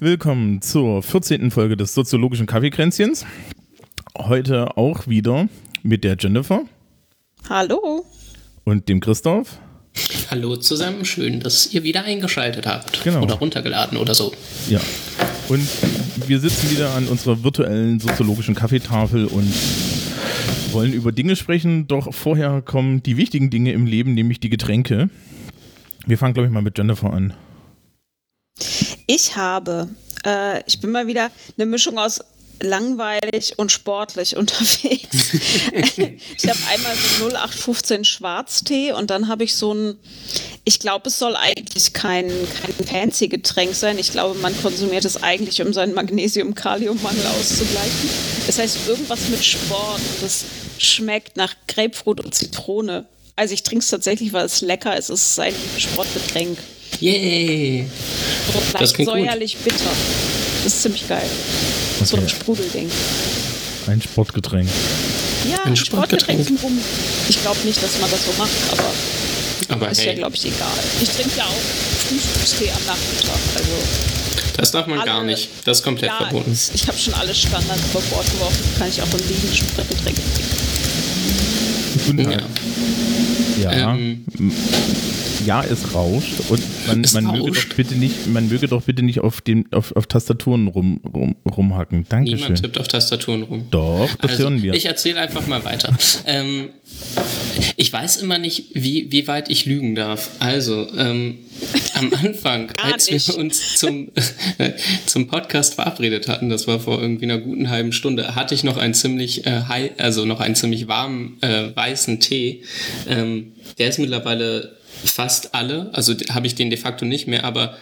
willkommen zur 14. Folge des soziologischen Kaffeekränzchens. Heute auch wieder mit der Jennifer Hallo. und dem Christoph. Hallo zusammen, schön, dass ihr wieder eingeschaltet habt. Genau. Oder runtergeladen oder so. Ja. Und wir sitzen wieder an unserer virtuellen soziologischen Kaffeetafel und wollen über Dinge sprechen, doch vorher kommen die wichtigen Dinge im Leben, nämlich die Getränke. Wir fangen, glaube ich, mal mit Jennifer an. Ich habe, äh, ich bin mal wieder eine Mischung aus langweilig und sportlich unterwegs. ich habe einmal so 0815 Schwarztee und dann habe ich so ein, ich glaube, es soll eigentlich kein, kein fancy Getränk sein. Ich glaube, man konsumiert es eigentlich, um seinen Magnesium-Kalium-Mangel auszugleichen. Das heißt, irgendwas mit Sport. und Das schmeckt nach Grapefruit und Zitrone. Also ich trinke es tatsächlich, weil es lecker ist. Es ist ein Sportgetränk. Yay! So Das klingt gut. säuerlich bitter. Das ist ziemlich geil. So ein Okay. Sprudelding. Ein Sportgetränk. Ja, Ein Sportgetränk Sportgetränk. Rum. Ich glaube nicht, dass man das so macht, aber Aber ist ja, hey, glaube ich, egal. Ich trinke ja auch Frühstückstee am Nachmittag. Also, das darf man gar alle- nicht. Das ist komplett ja, verboten. ich, ich habe schon alle Standards über Bord geworfen. Kann ich auch im Liegen Sportgetränk trinken. Guten Ja. Tag. Ja, Ähm, ja, es rauscht und man, man möge rauscht. doch bitte nicht, man möge doch bitte nicht auf dem, auf, auf Tastaturen rum, rum, rumhacken. Dankeschön. niemand tippt auf Tastaturen rum. Doch, das Also, hören wir. ich erzähle einfach mal weiter. ähm, ich weiß immer nicht, wie, wie weit ich lügen darf. Also, ähm, am Anfang, als wir uns zum, zum Podcast verabredet hatten, das war vor irgendwie einer guten halben Stunde, hatte ich noch einen ziemlich, äh, hei- also noch einen ziemlich warmen äh, weißen Tee. Ähm, der ist mittlerweile fast alle, also habe ich den de facto nicht mehr, aber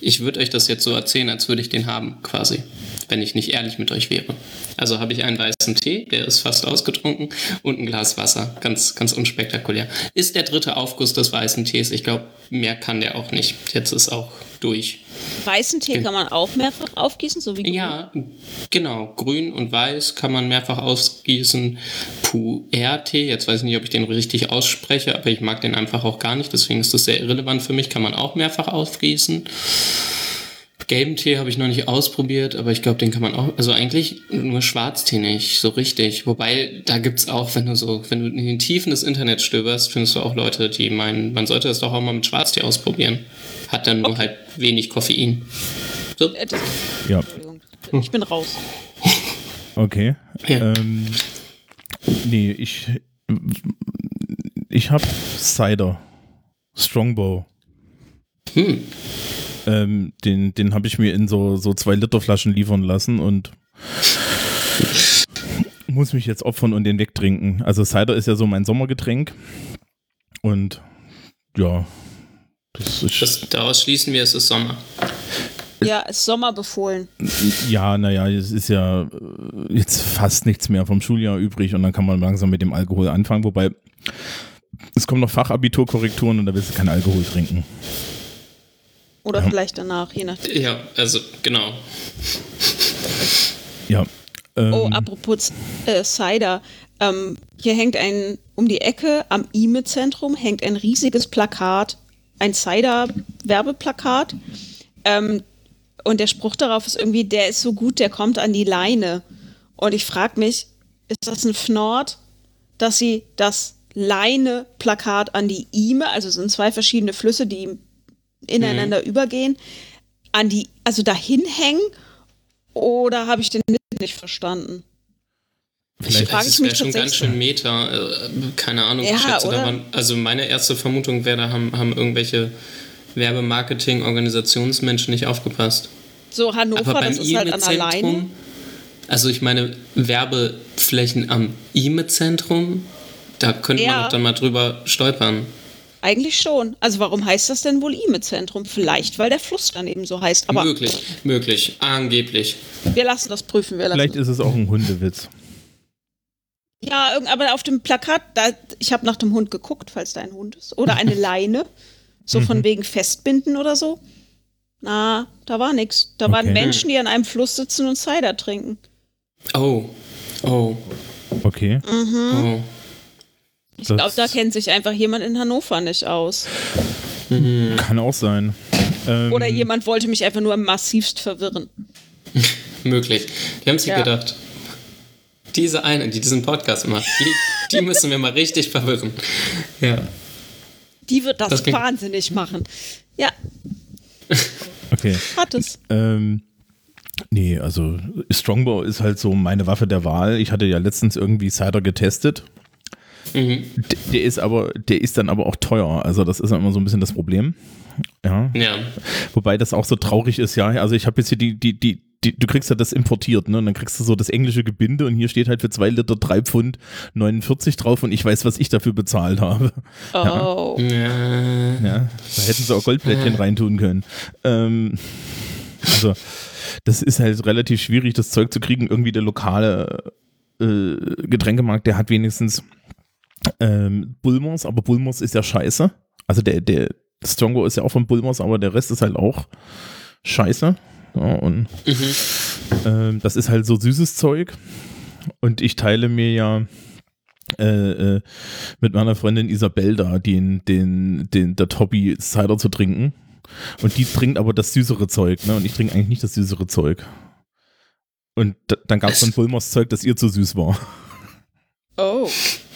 ich würde euch das jetzt so erzählen, als würde ich den haben, quasi, wenn ich nicht ehrlich mit euch wäre. Also habe ich einen weißen Tee, der ist fast ausgetrunken, und ein Glas Wasser. Ganz, ganz unspektakulär. Ist der dritte Aufguss des weißen Tees. Ich glaube, mehr kann der auch nicht. Jetzt ist auch durch. Weißen Tee kann man auch mehrfach aufgießen, so wie grün. Ja, genau. Grün und weiß kann man mehrfach ausgießen. Puer-Tee, jetzt weiß ich nicht, ob ich den richtig ausspreche, aber ich mag den einfach auch gar nicht, deswegen ist das sehr irrelevant für mich. Kann man auch mehrfach aufgießen. Gelben Tee habe ich noch nicht ausprobiert, aber ich glaube, den kann man auch, also eigentlich nur Schwarztee nicht, so richtig. Wobei, da gibt's auch, wenn du so, wenn du in den Tiefen des Internets stöberst, findest du auch Leute, die meinen, man sollte das doch auch mal mit Schwarztee ausprobieren. Hat dann nur halt wenig Koffein. So, Äh, ja. Ich bin raus. okay. Ja. Ähm, nee, ich, ich habe Cider. Strongbow. hm. Ähm, den den habe ich mir in so, so zwei Liter Flaschen liefern lassen und muss mich jetzt opfern und den wegtrinken. Also Cider ist ja so mein Sommergetränk und ja, das ist Das, daraus schließen wir, es ist Sommer. Ja, es ist Sommer befohlen. ja, naja, es ist ja äh, jetzt fast nichts mehr vom Schuljahr übrig und dann kann man langsam mit dem Alkohol anfangen, wobei es kommen noch Fachabiturkorrekturen und da willst du keinen Alkohol trinken. Oder vielleicht danach, je nachdem. Ja, also genau. Ja. Ähm, Oh, apropos äh, Cider. Ähm, hier hängt ein, um die Ecke am IME-Zentrum hängt ein riesiges Plakat, ein Cider-Werbeplakat. Ähm, und der Spruch darauf ist irgendwie, der ist so gut, der kommt an die Leine. Und ich frage mich, ist das ein Fnord, dass sie das Leine-Plakat an die IME, also es sind zwei verschiedene Flüsse, die ineinander übergehen, an die, also dahin hängen? Oder habe ich den nicht verstanden? Vielleicht- frage es ich mich wäre schon ganz schön Meta. Äh, keine Ahnung, Ja, ich schätze, da oder? waren, also meine erste Vermutung wäre, da haben, haben irgendwelche Werbemarketing-Organisationsmenschen nicht aufgepasst. So, Hannover, Aber beim das ist halt an. IME-Zentrum, also ich meine, Werbeflächen am IME-Zentrum, da könnte Ja. man doch dann mal drüber stolpern. Eigentlich schon. Also warum heißt das denn wohl IME-Zentrum? Vielleicht, weil der Fluss dann eben so heißt. Aber möglich, möglich, angeblich. wir lassen das prüfen. Wir lassen Vielleicht ist es auch ein Hundewitz. Ja, aber auf dem Plakat, da, ich habe nach dem Hund geguckt, falls da ein Hund ist. Oder eine Leine. So von wegen Festbinden oder so. Na, da war nichts. Da waren Okay. Menschen, die an einem Fluss sitzen und Cider trinken. Oh, Oh. Okay. oh. Ich glaube, da kennt sich einfach jemand in Hannover nicht aus. Kann auch sein. Ähm, Oder jemand wollte mich einfach nur massivst verwirren. Möglich. Die haben sich Ja. gedacht, diese eine, die diesen Podcast macht, die, die müssen wir mal richtig verwirren. Ja. Die wird das, Das wahnsinnig machen. Ja, Okay. hat es. Ähm, nee, also Strongbow ist halt so meine Waffe der Wahl. Ich hatte ja letztens irgendwie Cider getestet. Mhm. Der ist aber, der ist dann aber auch teuer. Also das ist immer so ein bisschen das Problem. Ja. Ja. Wobei das auch so traurig ist, ja. Also ich habe jetzt hier die, die, die, die, du kriegst ja das importiert, ne? Und dann kriegst du so das englische Gebinde und hier steht halt für zwei Liter drei Pfund 49 drauf und ich weiß, was ich dafür bezahlt habe. Oh. ja. Ja, da hätten sie auch Goldplättchen reintun können. Ähm, also, das ist halt relativ schwierig, das Zeug zu kriegen. Irgendwie der lokale äh, Getränkemarkt, der hat wenigstens ähm, Bulmers, aber Bulmers ist ja scheiße. Also der, der Strongo ist ja auch von Bulmers, aber der Rest ist halt auch scheiße. Ja, und ähm, das ist halt so süßes Zeug. Und ich teile mir ja äh, äh, mit meiner Freundin Isabel da den, den, den, der Hobby Cider zu trinken. Und die trinkt aber das süßere Zeug, ne? Und ich trinke eigentlich nicht das süßere Zeug. Und da, dann gab es dann Bulmers Zeug, das ihr zu süß war. Oh.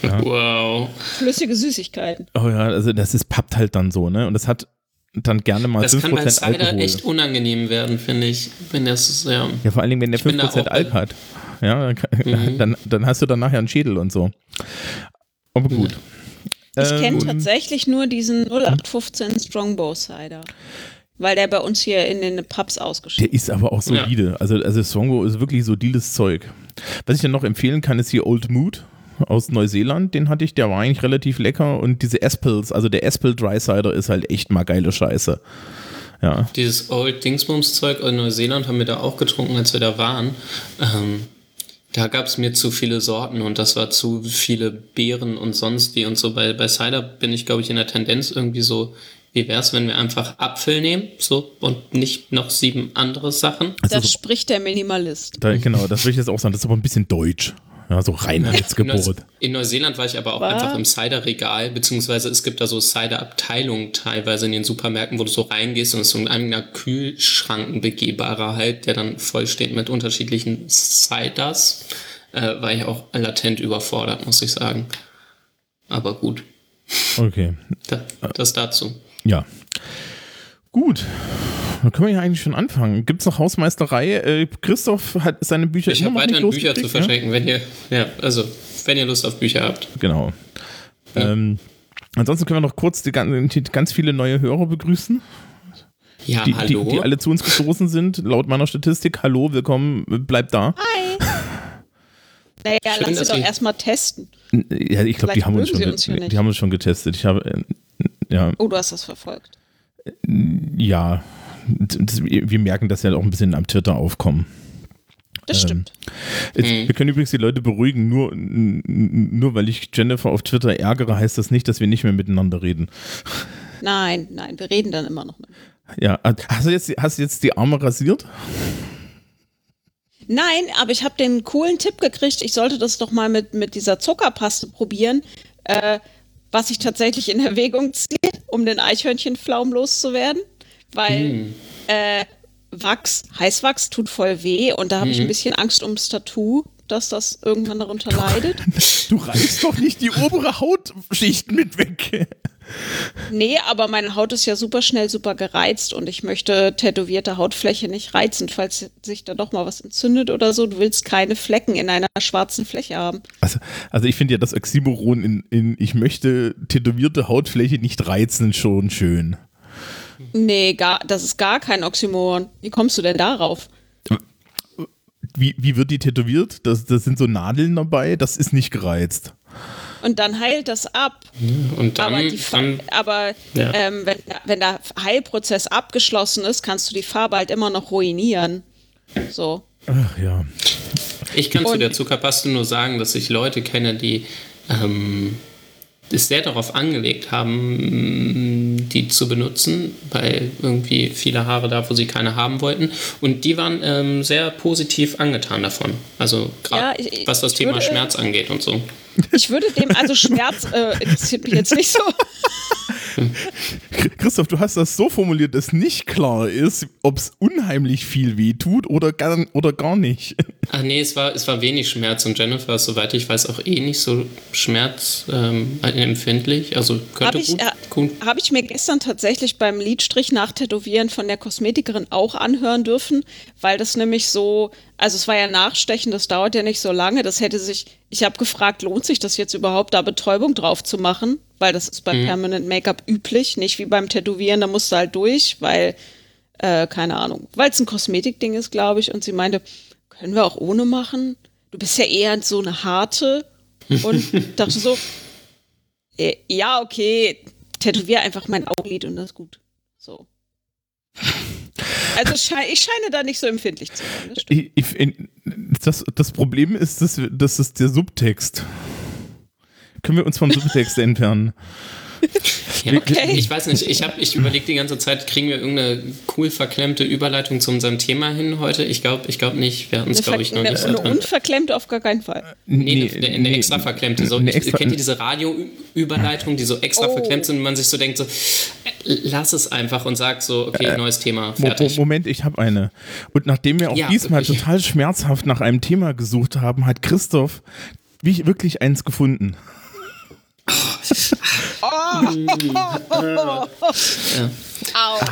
Wow. Flüssige Süßigkeiten. Oh ja, also das ist pappt halt dann so, ne? Und das hat dann gerne mal Das kann bei 5% Cider Alkohol. echt unangenehm werden, finde ich. Wenn das, ja. Ja, vor allen Dingen, wenn der Ich bin da 5% auch Alk hat. Ja, dann, Mhm. dann, dann hast du dann nachher einen Schädel und so. Aber gut. Ich Ähm, kenne tatsächlich nur diesen 0815 Strongbow Cider. Weil der bei uns hier in den Pubs ausgeschrieben Der ist aber auch solide. Also, also Strongbow ist wirklich solides Zeug. Was ich dann noch empfehlen kann, ist hier Old Mood aus Neuseeland. Den hatte ich, der war eigentlich relativ lecker. Und diese Espels, also der Espel Dry Cider ist halt echt mal geile Scheiße. Ja. Dieses Old Dingsbums-Zeug in Neuseeland haben wir da auch getrunken, als wir da waren. Ähm, da gab es mir zu viele Sorten und das war zu viele Beeren und sonst wie und so. Bei, bei Cider bin ich, glaube ich, in der Tendenz irgendwie so, wie wäre es, wenn wir einfach Apfel nehmen so und nicht noch sieben andere Sachen? Also Das so, spricht der Minimalist. da, genau, das will ich jetzt auch sagen. Das ist aber ein bisschen deutsch. Ja, so Reinheitsgebot. in Neuseeland war ich aber auch Was? einfach im Cider-Regal, beziehungsweise es gibt da so Cider-Abteilungen teilweise in den Supermärkten, wo du so reingehst und es ist so ein eigener Kühlschrank, ein begehbarer halt, der dann voll steht mit unterschiedlichen Ciders. Äh, war ich auch latent überfordert, muss ich sagen. Aber gut, Okay. da, das dazu. Ja. Gut. Dann können wir ja eigentlich schon anfangen. Gibt es noch Hausmeisterei? Äh, Christoph hat seine Bücher Ich habe weiterhin Bücher zu ne? verschenken, wenn ihr, ja, also, wenn ihr Lust auf Bücher habt. Genau. Ähm, ansonsten können wir noch kurz die, die, ganz viele neue Hörer begrüßen, Ja, die, die, hallo. die alle zu uns gestoßen sind. Laut meiner Statistik. Hallo, willkommen, bleibt da. Hi. Naja, Schön, lass sie doch erstmal testen. Ja, ich glaube, die haben uns schon, uns ja die haben uns schon getestet. Ich habe, äh, ja, Oh, du hast das verfolgt. Ja, das, wir merken, dass ja auch ein bisschen am Twitter aufkommen. Das Ähm, stimmt. Jetzt, Mhm. Wir können übrigens die Leute beruhigen, nur, nur weil ich Jennifer auf Twitter ärgere, heißt das nicht, dass wir nicht mehr miteinander reden. Nein, nein, wir reden dann immer noch mit. Ja, hast du jetzt, hast du jetzt die Arme rasiert? Nein, aber ich habe den coolen Tipp gekriegt, ich sollte das doch mal mit, mit dieser Zuckerpaste probieren, äh, was ich tatsächlich in Erwägung ziehe, um den Eichhörnchenflaum loszuwerden. Weil äh, Wachs, Heißwachs tut voll weh und da habe ich ein bisschen Angst ums Tattoo, dass das irgendwann darunter leidet. Du reißt doch nicht die obere Hautschicht mit weg. Nee, aber meine Haut ist ja super schnell super gereizt und ich möchte tätowierte Hautfläche nicht reizen, falls sich da doch mal was entzündet oder so. Du willst keine Flecken in einer schwarzen Fläche haben. Also, also ich finde ja das Oxymoron in, in ich möchte tätowierte Hautfläche nicht reizen schon schön. Nee, gar, das ist gar kein Oxymoron. Wie kommst du denn darauf? Wie, wie wird die tätowiert? Das, das sind so Nadeln dabei, das ist nicht gereizt. Und dann heilt das ab. Und dann, aber dann aber Ja. ähm, wenn, wenn der Heilprozess abgeschlossen ist, kannst du die Farbe halt immer noch ruinieren. So. Ach ja. Ich kann zu Und- der Zuckerpaste nur sagen, dass ich Leute kenne, die ähm, es sehr darauf angelegt haben, die zu benutzen, weil irgendwie viele Haare da, wo sie keine haben wollten. Und die waren ähm, sehr positiv angetan davon. Also gerade Ja, was das Thema würde- Schmerz angeht und so. Ich würde dem, also Schmerz äh, jetzt nicht so. Christoph, du hast das so formuliert, dass nicht klar ist, ob es unheimlich viel weh tut oder gar, oder gar nicht. Ach nee, es war, es war wenig Schmerz und Jennifer ist, soweit ich weiß, auch eh nicht so schmerzempfindlich. also könnte Habe ich, gut, äh, gut. hab ich mir gestern tatsächlich beim Lidstrich nach Tätowieren von der Kosmetikerin auch anhören dürfen, weil das nämlich so, also es war ja Nachstechen, das dauert ja nicht so lange. Das hätte sich, ich habe gefragt, lohnt sich das jetzt überhaupt, da Betäubung drauf zu machen? Weil das ist bei Permanent Make-up üblich, nicht wie beim Tätowieren, da musst du halt durch, weil, äh, keine Ahnung, weil es ein Kosmetikding ist, glaube ich. Und sie meinte, können wir auch ohne machen? Du bist ja eher so eine harte. Und dachte so, äh, ja, okay, tätowier einfach mein Augenlid und das ist gut. So. Also ich scheine da nicht so empfindlich zu sein. Das das, das Problem ist, dass, das ist der Subtext. Können wir uns vom Subtext entfernen? Ja, Okay. Ich weiß nicht, ich, hab- ich überlege die ganze Zeit, kriegen wir irgendeine cool verklemmte Überleitung zu unserem Thema hin heute? Ich glaube ich glaub nicht. Wir hatten es, Eine, glaube ich, noch ver- nicht eine, so eine drin. unverklemmte auf gar keinen Fall. Nee, eine, eine extra verklemmte. So, eine ich- extra- kennt ihr diese Radioüberleitung, die so extra Oh. verklemmt sind und man sich so denkt, so, äh, lass es einfach und sagt so, okay, neues Thema, fertig. Moment, ich habe eine. Und nachdem wir auch Ja, diesmal wirklich. total schmerzhaft nach einem Thema gesucht haben, hat Christoph wirklich eins gefunden.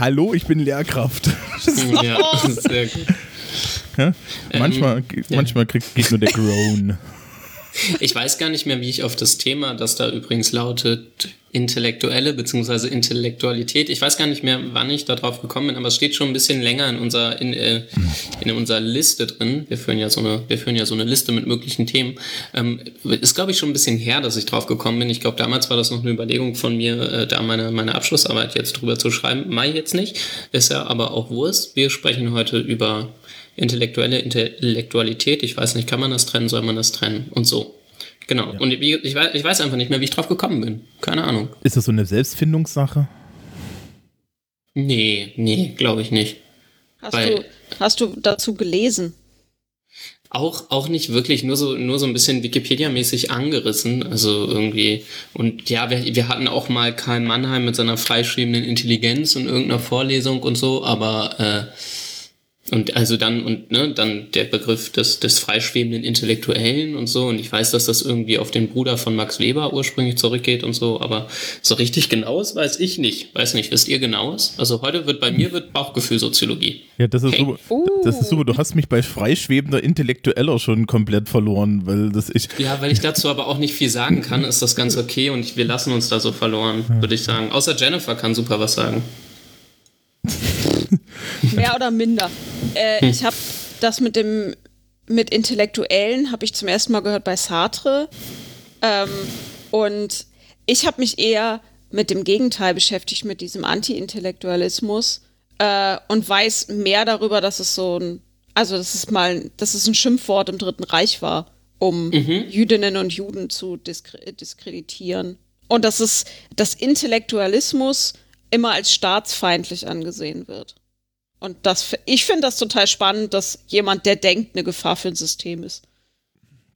Hallo, ich bin Lehrkraft. Ja, sehr gut. Ja? manchmal ja. manchmal kriegt, geht nur der Groan. Ich weiß gar nicht mehr, wie ich auf das Thema, das da übrigens lautet, Intellektuelle bzw. Intellektualität. Ich weiß gar nicht mehr, wann ich da drauf gekommen bin, aber es steht schon ein bisschen länger in unserer, in, äh, in unserer Liste drin. Wir führen ja so eine, wir führen ja so eine Liste mit möglichen Themen. Ähm, ist, glaube ich, schon ein bisschen her, dass ich drauf gekommen bin. Ich glaube, damals war das noch eine Überlegung von mir, äh, da meine, meine Abschlussarbeit jetzt drüber zu schreiben. Mai jetzt nicht. Ist ja aber auch Wurst. Wir sprechen heute über intellektuelle Intellektualität. Ich weiß nicht, kann man das trennen, soll man das trennen und so. Genau. Und wie, ich, weiß, ich weiß einfach nicht mehr, wie ich drauf gekommen bin. Keine Ahnung. Ist das so eine Selbstfindungssache? Nee, nee, glaube ich nicht. Hast, Weil- du, hast du dazu gelesen? Auch, auch nicht wirklich, nur so, nur so ein bisschen Wikipedia-mäßig angerissen. Also irgendwie. Und ja, wir, wir hatten auch mal Karl Mannheim mit seiner freischwebenden Intelligenz in irgendeiner Vorlesung und so, aber äh, und also dann und ne, dann der Begriff des, des freischwebenden Intellektuellen und so. Und ich weiß, dass das irgendwie auf den Bruder von Max Weber ursprünglich zurückgeht und so, aber so richtig genaues weiß ich nicht. Weiß nicht, wisst ihr genaues? Also heute wird bei mir wird Bauchgefühlsoziologie. Ja, das ist, Hey. super. Uh. das ist super. Du hast mich bei freischwebender Intellektueller schon komplett verloren, weil das ich. Ja, weil ich dazu aber auch nicht viel sagen kann, ist das ganz okay und wir lassen uns da so verloren, würde ich sagen. Außer Jennifer kann super was sagen. Mehr oder minder. Äh, Ich habe das mit dem mit Intellektuellen habe ich zum ersten Mal gehört bei Sartre. Ähm, und ich habe mich eher mit dem Gegenteil beschäftigt, mit diesem Anti-Intellektualismus äh, und weiß mehr darüber, dass es so ein, also dass es mal, dass es ein Schimpfwort im Dritten Reich war, um Jüdinnen und Juden zu diskre diskreditieren. Und dass es, dass Intellektualismus immer als staatsfeindlich angesehen wird. Und das, ich finde das total spannend, dass jemand, der denkt, eine Gefahr für ein System ist.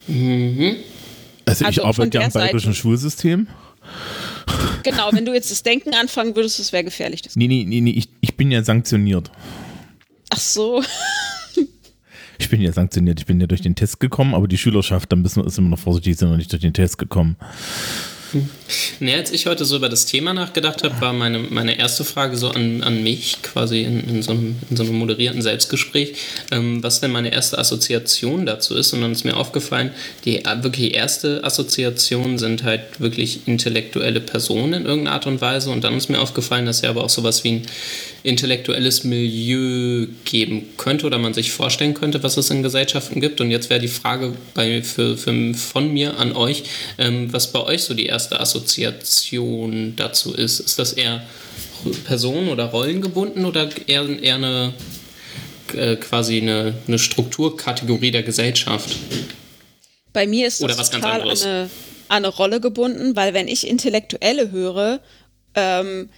Also, Also ich von arbeite ja im bayerischen. Schulsystem. Genau, wenn du jetzt das Denken anfangen würdest, das wäre gefährlich. Das Nee, nee, nee, nee ich, ich bin ja sanktioniert. Ach so. Ich bin ja sanktioniert. Ich bin ja durch den Test gekommen, aber die Schülerschaft, da müssen wir ist immer noch vorsichtig, sind noch nicht durch den Test gekommen. Nee, als ich heute so über das Thema nachgedacht habe, war meine, meine erste Frage so an, an mich, quasi in, in, so einem, in so einem moderierten Selbstgespräch, ähm, was denn meine erste Assoziation dazu ist. Und dann ist mir aufgefallen, die äh, wirklich erste Assoziation sind halt wirklich intellektuelle Personen in irgendeiner Art und Weise. Und dann ist mir aufgefallen, dass ja aber auch sowas wie ein intellektuelles Milieu geben könnte oder man sich vorstellen könnte, was es in Gesellschaften gibt. Und jetzt wäre die Frage bei, für, für, von mir an euch, ähm, was bei euch so die erste Assoziation dazu ist. Ist das eher personen- oder rollengebunden oder eher, eher eine äh, quasi eine, eine Strukturkategorie der Gesellschaft? Bei mir ist das total anderes. eine an eine Rolle gebunden, weil wenn ich Intellektuelle höre, ähm,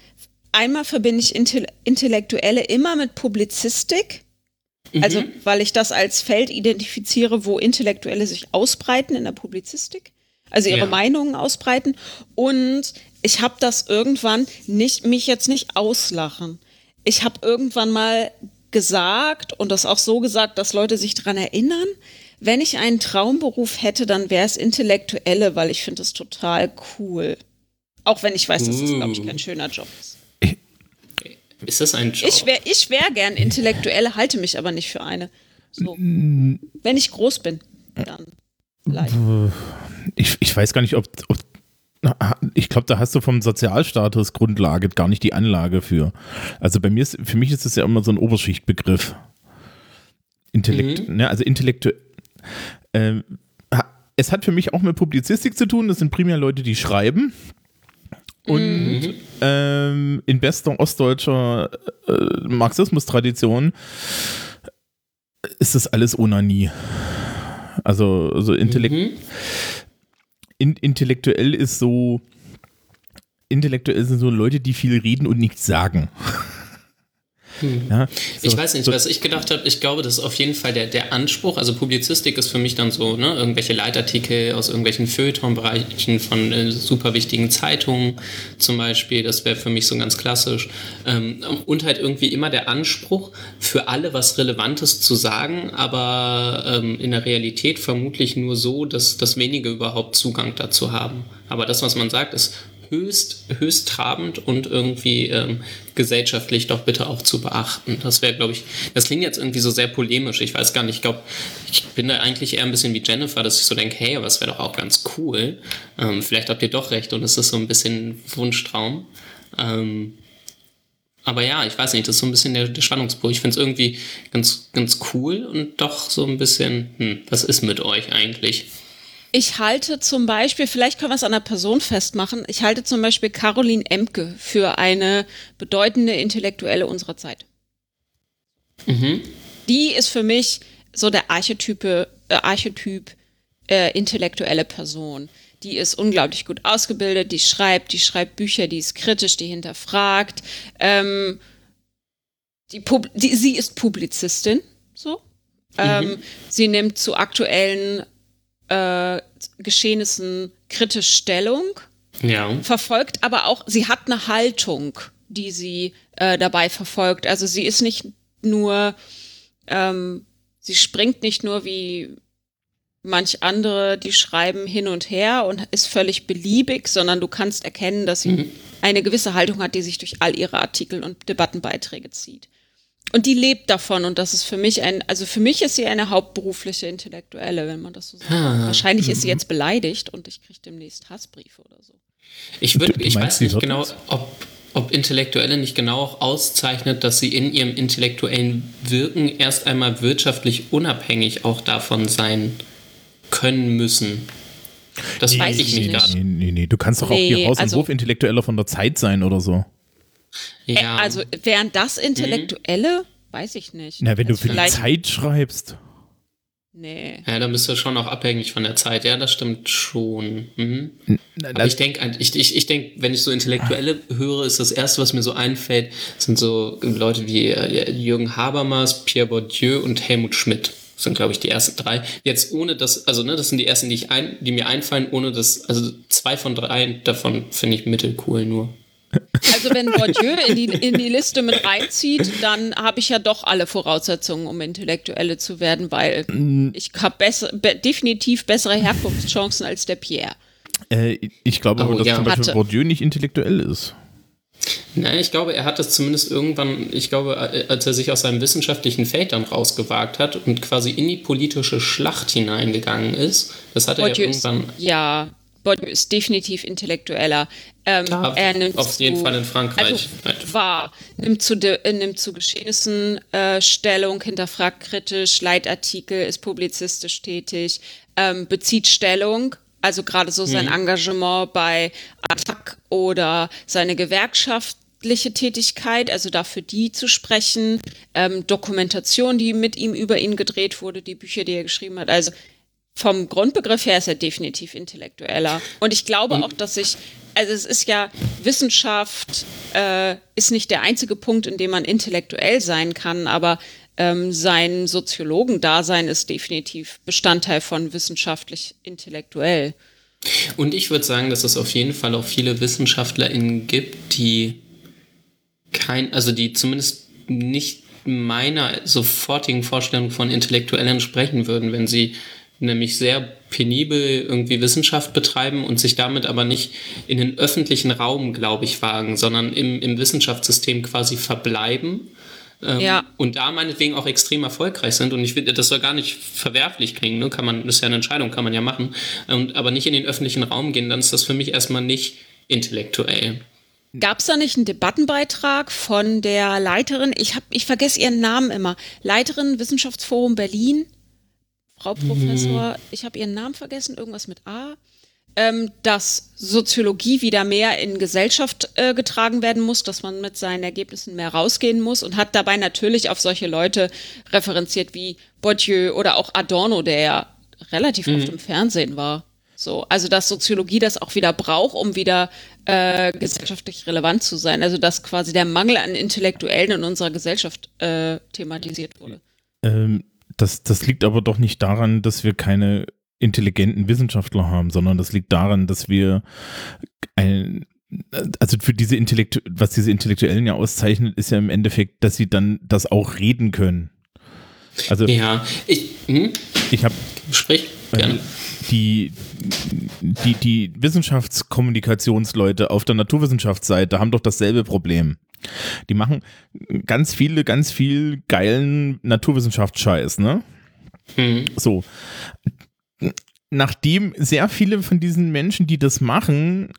einmal verbinde ich Intel Intellektuelle immer mit Publizistik. Also, weil ich das als Feld identifiziere, wo Intellektuelle sich ausbreiten in der Publizistik, also ihre Ja. Meinungen ausbreiten. Und ich habe das irgendwann nicht, mich jetzt nicht auslachen. Ich habe irgendwann mal gesagt und das auch so gesagt, dass Leute sich dran erinnern, wenn ich einen Traumberuf hätte, dann wäre es Intellektuelle, weil ich finde es total cool. Auch wenn ich weiß, dass es, glaube ich, Uh. kein schöner Job ist. Ist das ein Job? Ich wäre ich wär gern Intellektuelle, halte mich aber nicht für eine. So. Wenn ich groß bin, dann vielleicht. Ich, ich weiß gar nicht, ob. ob ich glaube, da hast du vom Sozialstatus Grundlage gar nicht die Anlage für. Also bei mir ist, für mich ist es ja immer so ein Oberschichtbegriff. Intellekt, ne, also intellektuell. Ha- es hat für mich auch mit Publizistik zu tun. Das sind primär Leute, die schreiben. Und ähm, in bester ostdeutscher äh, Marxismus-Tradition ist das alles Onanie. Also, also Intellekt, in, intellektuell ist so, intellektuell sind so Leute, die viel reden und nichts sagen. Ja, so, Ich weiß nicht, so, was ich gedacht habe, ich glaube, das ist auf jeden Fall der, der Anspruch. Also Publizistik ist für mich dann so, ne, irgendwelche Leitartikel aus irgendwelchen Feuilleton-Bereichen von äh, super wichtigen Zeitungen zum Beispiel, das wäre für mich so ganz klassisch. Ähm, und halt irgendwie immer der Anspruch, für alle was Relevantes zu sagen, aber ähm, in der Realität vermutlich nur so, dass, dass wenige überhaupt Zugang dazu haben. Aber das, was man sagt, ist höchst, höchst trabend und irgendwie ähm, gesellschaftlich doch bitte auch zu beachten. Das wäre, glaube ich, das klingt jetzt irgendwie so sehr polemisch. Ich weiß gar nicht, ich glaube, ich bin da eigentlich eher ein bisschen wie Jennifer, dass ich so denke, hey, aber es wäre doch auch ganz cool. Ähm, vielleicht habt ihr doch recht und es ist so ein bisschen Wunschtraum. Ähm, aber ja, ich weiß nicht, das ist so ein bisschen der, der Spannungsbruch. Ich finde es irgendwie ganz, ganz cool und doch so ein bisschen, hm, was ist mit euch eigentlich? Ich halte zum Beispiel, vielleicht können wir es an einer Person festmachen, ich halte zum Beispiel Caroline Emke für eine bedeutende Intellektuelle unserer Zeit. Die ist für mich so der Archetype, äh, Archetyp äh, intellektuelle Person. Die ist unglaublich gut ausgebildet, die schreibt, die schreibt Bücher, die ist kritisch, die hinterfragt. Ähm, die Pub die, sie ist Publizistin, so. Ähm, sie nimmt zu aktuellen äh, Geschehnissen kritisch Stellung, Ja. verfolgt aber auch, sie hat eine Haltung, die sie äh, dabei verfolgt. Also sie ist nicht nur, ähm, sie springt nicht nur wie manch andere, die schreiben hin und her und ist völlig beliebig, sondern du kannst erkennen, dass sie eine gewisse Haltung hat, die sich durch all ihre Artikel und Debattenbeiträge zieht. Und die lebt davon und das ist für mich ein, also für mich ist sie eine hauptberufliche Intellektuelle, wenn man das so sagt. Wahrscheinlich ist sie jetzt beleidigt und ich kriege demnächst Hassbriefe oder so. Ich, würd, Du- du ich weiß nicht genau, ob, ob Intellektuelle nicht genau auch auszeichnet, dass sie in ihrem intellektuellen Wirken erst einmal wirtschaftlich unabhängig auch davon sein können müssen. Das weiß ich nicht nicht. nee, nee, nee, du kannst doch auch Nee, hier Haus- also- und Hofintellektueller von der Zeit sein oder so. Ja. Äh, Also wären das Intellektuelle? Weiß ich nicht. Na, wenn du Also für die Zeit schreibst. Nee. ja, dann bist du schon auch abhängig von der Zeit. Ja, das stimmt schon. Mhm. Na, Aber ich denke, ich, ich, ich denk, wenn ich so Intellektuelle höre, ist das Erste, was mir so einfällt, sind so Leute wie äh, Jürgen Habermas, Pierre Bourdieu und Helmut Schmidt. Das sind, glaube ich, die ersten drei. Jetzt ohne das, also ne, das sind die ersten, die, ich ein, die mir einfallen, ohne das, also zwei von drei davon finde ich mittelcool nur. Also wenn Bourdieu in die, in die Liste mit reinzieht, dann habe ich ja doch alle Voraussetzungen, um Intellektuelle zu werden, weil ich habe besser, be definitiv bessere Herkunftschancen als der Pierre. Äh, ich glaube Oh, aber, dass ja. zum Beispiel Hatte. Bourdieu nicht intellektuell ist. Naja, ich glaube, er hat das zumindest irgendwann, ich glaube, äh, als er sich aus seinem wissenschaftlichen Feld dann rausgewagt hat und quasi in die politische Schlacht hineingegangen ist, das hat er ja Bourdieu ist, irgendwann ja, Bourdieu ist definitiv intellektueller. Ähm, Klar, er nimmt auf jeden zu, Fall in Frankreich. Also, war, nimmt zu, de, äh, nimmt zu Geschehnissen äh, Stellung, hinterfragt kritisch, Leitartikel, ist publizistisch tätig, ähm, bezieht Stellung, also gerade so sein Engagement bei Attac oder seine gewerkschaftliche Tätigkeit, also dafür die zu sprechen, ähm, Dokumentation, die mit ihm über ihn gedreht wurde, die Bücher, die er geschrieben hat. Also vom Grundbegriff her ist er definitiv intellektueller. Und ich glaube auch, dass ich, also es ist ja, Wissenschaft äh, ist nicht der einzige Punkt, in dem man intellektuell sein kann, aber ähm, sein Soziologendasein ist definitiv Bestandteil von wissenschaftlich intellektuell. Und ich würde sagen, dass es auf jeden Fall auch viele WissenschaftlerInnen gibt, die kein, also die zumindest nicht meiner sofortigen Vorstellung von Intellektuellen entsprechen würden, wenn sie nämlich sehr penibel irgendwie Wissenschaft betreiben und sich damit aber nicht in den öffentlichen Raum, glaube ich, wagen, sondern im, im Wissenschaftssystem quasi verbleiben. Ähm, Ja. Und da meinetwegen auch extrem erfolgreich sind. Und ich finde, das soll gar nicht verwerflich klingen, ne? kann man, das ist ja eine Entscheidung, kann man ja machen. Und, aber nicht in den öffentlichen Raum gehen, dann ist das für mich erstmal nicht intellektuell. Gab es da nicht einen Debattenbeitrag von der Leiterin, ich, hab, ich vergesse ihren Namen immer, Leiterin Wissenschaftsforum Berlin, Frau Professor, ich habe ihren Namen vergessen, irgendwas mit A, ähm, dass Soziologie wieder mehr in Gesellschaft äh, getragen werden muss, dass man mit seinen Ergebnissen mehr rausgehen muss und hat dabei natürlich auf solche Leute referenziert wie Bourdieu oder auch Adorno, der ja relativ oft im Fernsehen war. So, also dass Soziologie das auch wieder braucht, um wieder äh, gesellschaftlich relevant zu sein. Also dass quasi der Mangel an Intellektuellen in unserer Gesellschaft äh, thematisiert wurde. Ähm, das, das liegt aber doch nicht daran, dass wir keine intelligenten Wissenschaftler haben, sondern das liegt daran, dass wir ein, also für diese Intellektu was diese Intellektuellen ja auszeichnet, ist ja im Endeffekt, dass sie dann das auch reden können. Also Ja, ich, hm? ich habe sprich gerne. die, die, die Wissenschaftskommunikationsleute auf der Naturwissenschaftsseite haben doch dasselbe Problem. Die machen ganz viele, ganz viel geilen Naturwissenschaftsscheiß, ne? Mhm. So. Nachdem sehr viele von diesen Menschen, die das machen,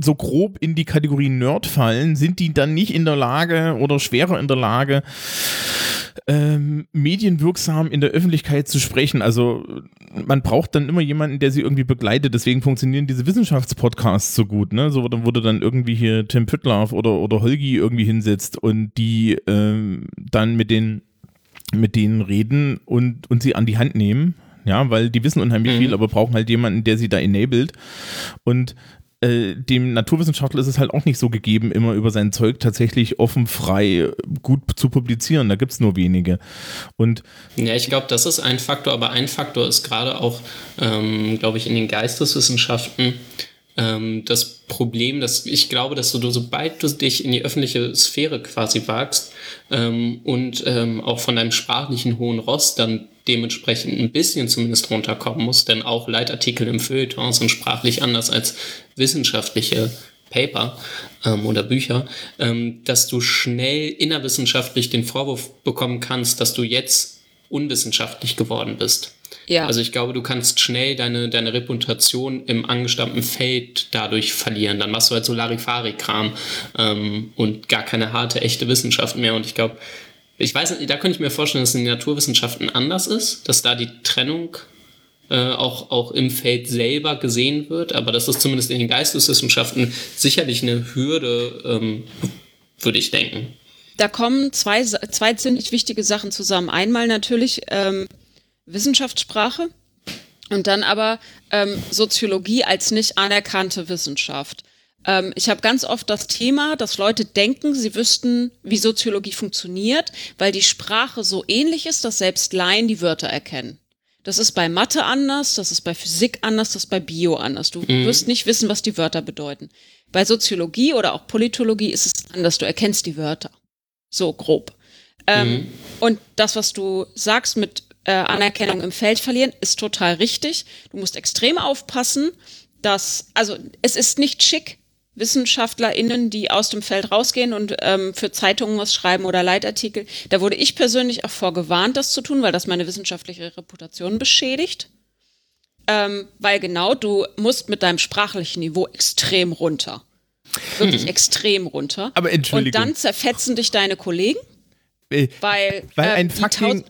so grob in die Kategorie Nerd fallen, sind die dann nicht in der Lage oder schwerer in der Lage, ähm, medienwirksam in der Öffentlichkeit zu sprechen. Also man braucht dann immer jemanden, der sie irgendwie begleitet. Deswegen funktionieren diese Wissenschaftspodcasts so gut. Ne? So dann wurde dann irgendwie hier Tim Püttlaff oder, oder Holgi irgendwie hinsetzt und die ähm, dann mit den mit denen reden und, und sie an die Hand nehmen. Ja, weil die wissen unheimlich Mhm. viel, aber brauchen halt jemanden, der sie da enabled. Und äh, dem Naturwissenschaftler ist es halt auch nicht so gegeben, immer über sein Zeug tatsächlich offen, frei, gut zu publizieren. Da gibt's nur wenige. Und Ja, ich glaube, das ist ein Faktor, aber ein Faktor ist gerade auch, ähm, glaube ich, in den Geisteswissenschaften ähm, das Problem, dass ich glaube, dass du, sobald du dich in die öffentliche Sphäre quasi wagst ähm, und ähm, auch von deinem sprachlichen hohen Ross dann dementsprechend ein bisschen zumindest runterkommen musst, denn auch Leitartikel im Feuilleton sind sprachlich anders als wissenschaftliche Paper ähm, oder Bücher, ähm, dass du schnell innerwissenschaftlich den Vorwurf bekommen kannst, dass du jetzt unwissenschaftlich geworden bist. Ja. Also ich glaube, du kannst schnell deine, deine Reputation im angestammten Feld dadurch verlieren. Dann machst du halt so Larifari-Kram ähm, und gar keine harte, echte Wissenschaft mehr. Und ich glaube, ich weiß nicht, da könnte ich mir vorstellen, dass es in den Naturwissenschaften anders ist, dass da die Trennung äh, auch, auch im Feld selber gesehen wird. Aber das ist zumindest in den Geisteswissenschaften sicherlich eine Hürde, ähm, würde ich denken. Da kommen zwei, zwei ziemlich wichtige Sachen zusammen. Einmal natürlich ähm, Wissenschaftssprache und dann aber ähm, Soziologie als nicht anerkannte Wissenschaft. Ähm, ich habe ganz oft das Thema, dass Leute denken, sie wüssten, wie Soziologie funktioniert, weil die Sprache so ähnlich ist, dass selbst Laien die Wörter erkennen. Das ist bei Mathe anders, das ist bei Physik anders, das ist bei Bio anders. Du wirst nicht wissen, was die Wörter bedeuten. Bei Soziologie oder auch Politologie ist es anders, du erkennst die Wörter. So grob. Ähm, Und das, was du sagst mit äh, Anerkennung im Feld verlieren, ist total richtig. Du musst extrem aufpassen, dass, also es ist nicht schick, WissenschaftlerInnen, die aus dem Feld rausgehen und ähm, für Zeitungen was schreiben oder Leitartikel. Da wurde ich persönlich auch vorgewarnt, das zu tun, weil das meine wissenschaftliche Reputation beschädigt. Ähm, weil genau, du musst mit deinem sprachlichen Niveau extrem runter. Wirklich extrem runter. Aber Und Entschuldigung. dann zerfetzen dich deine Kollegen, äh, weil, Weil ähm, ein fucking-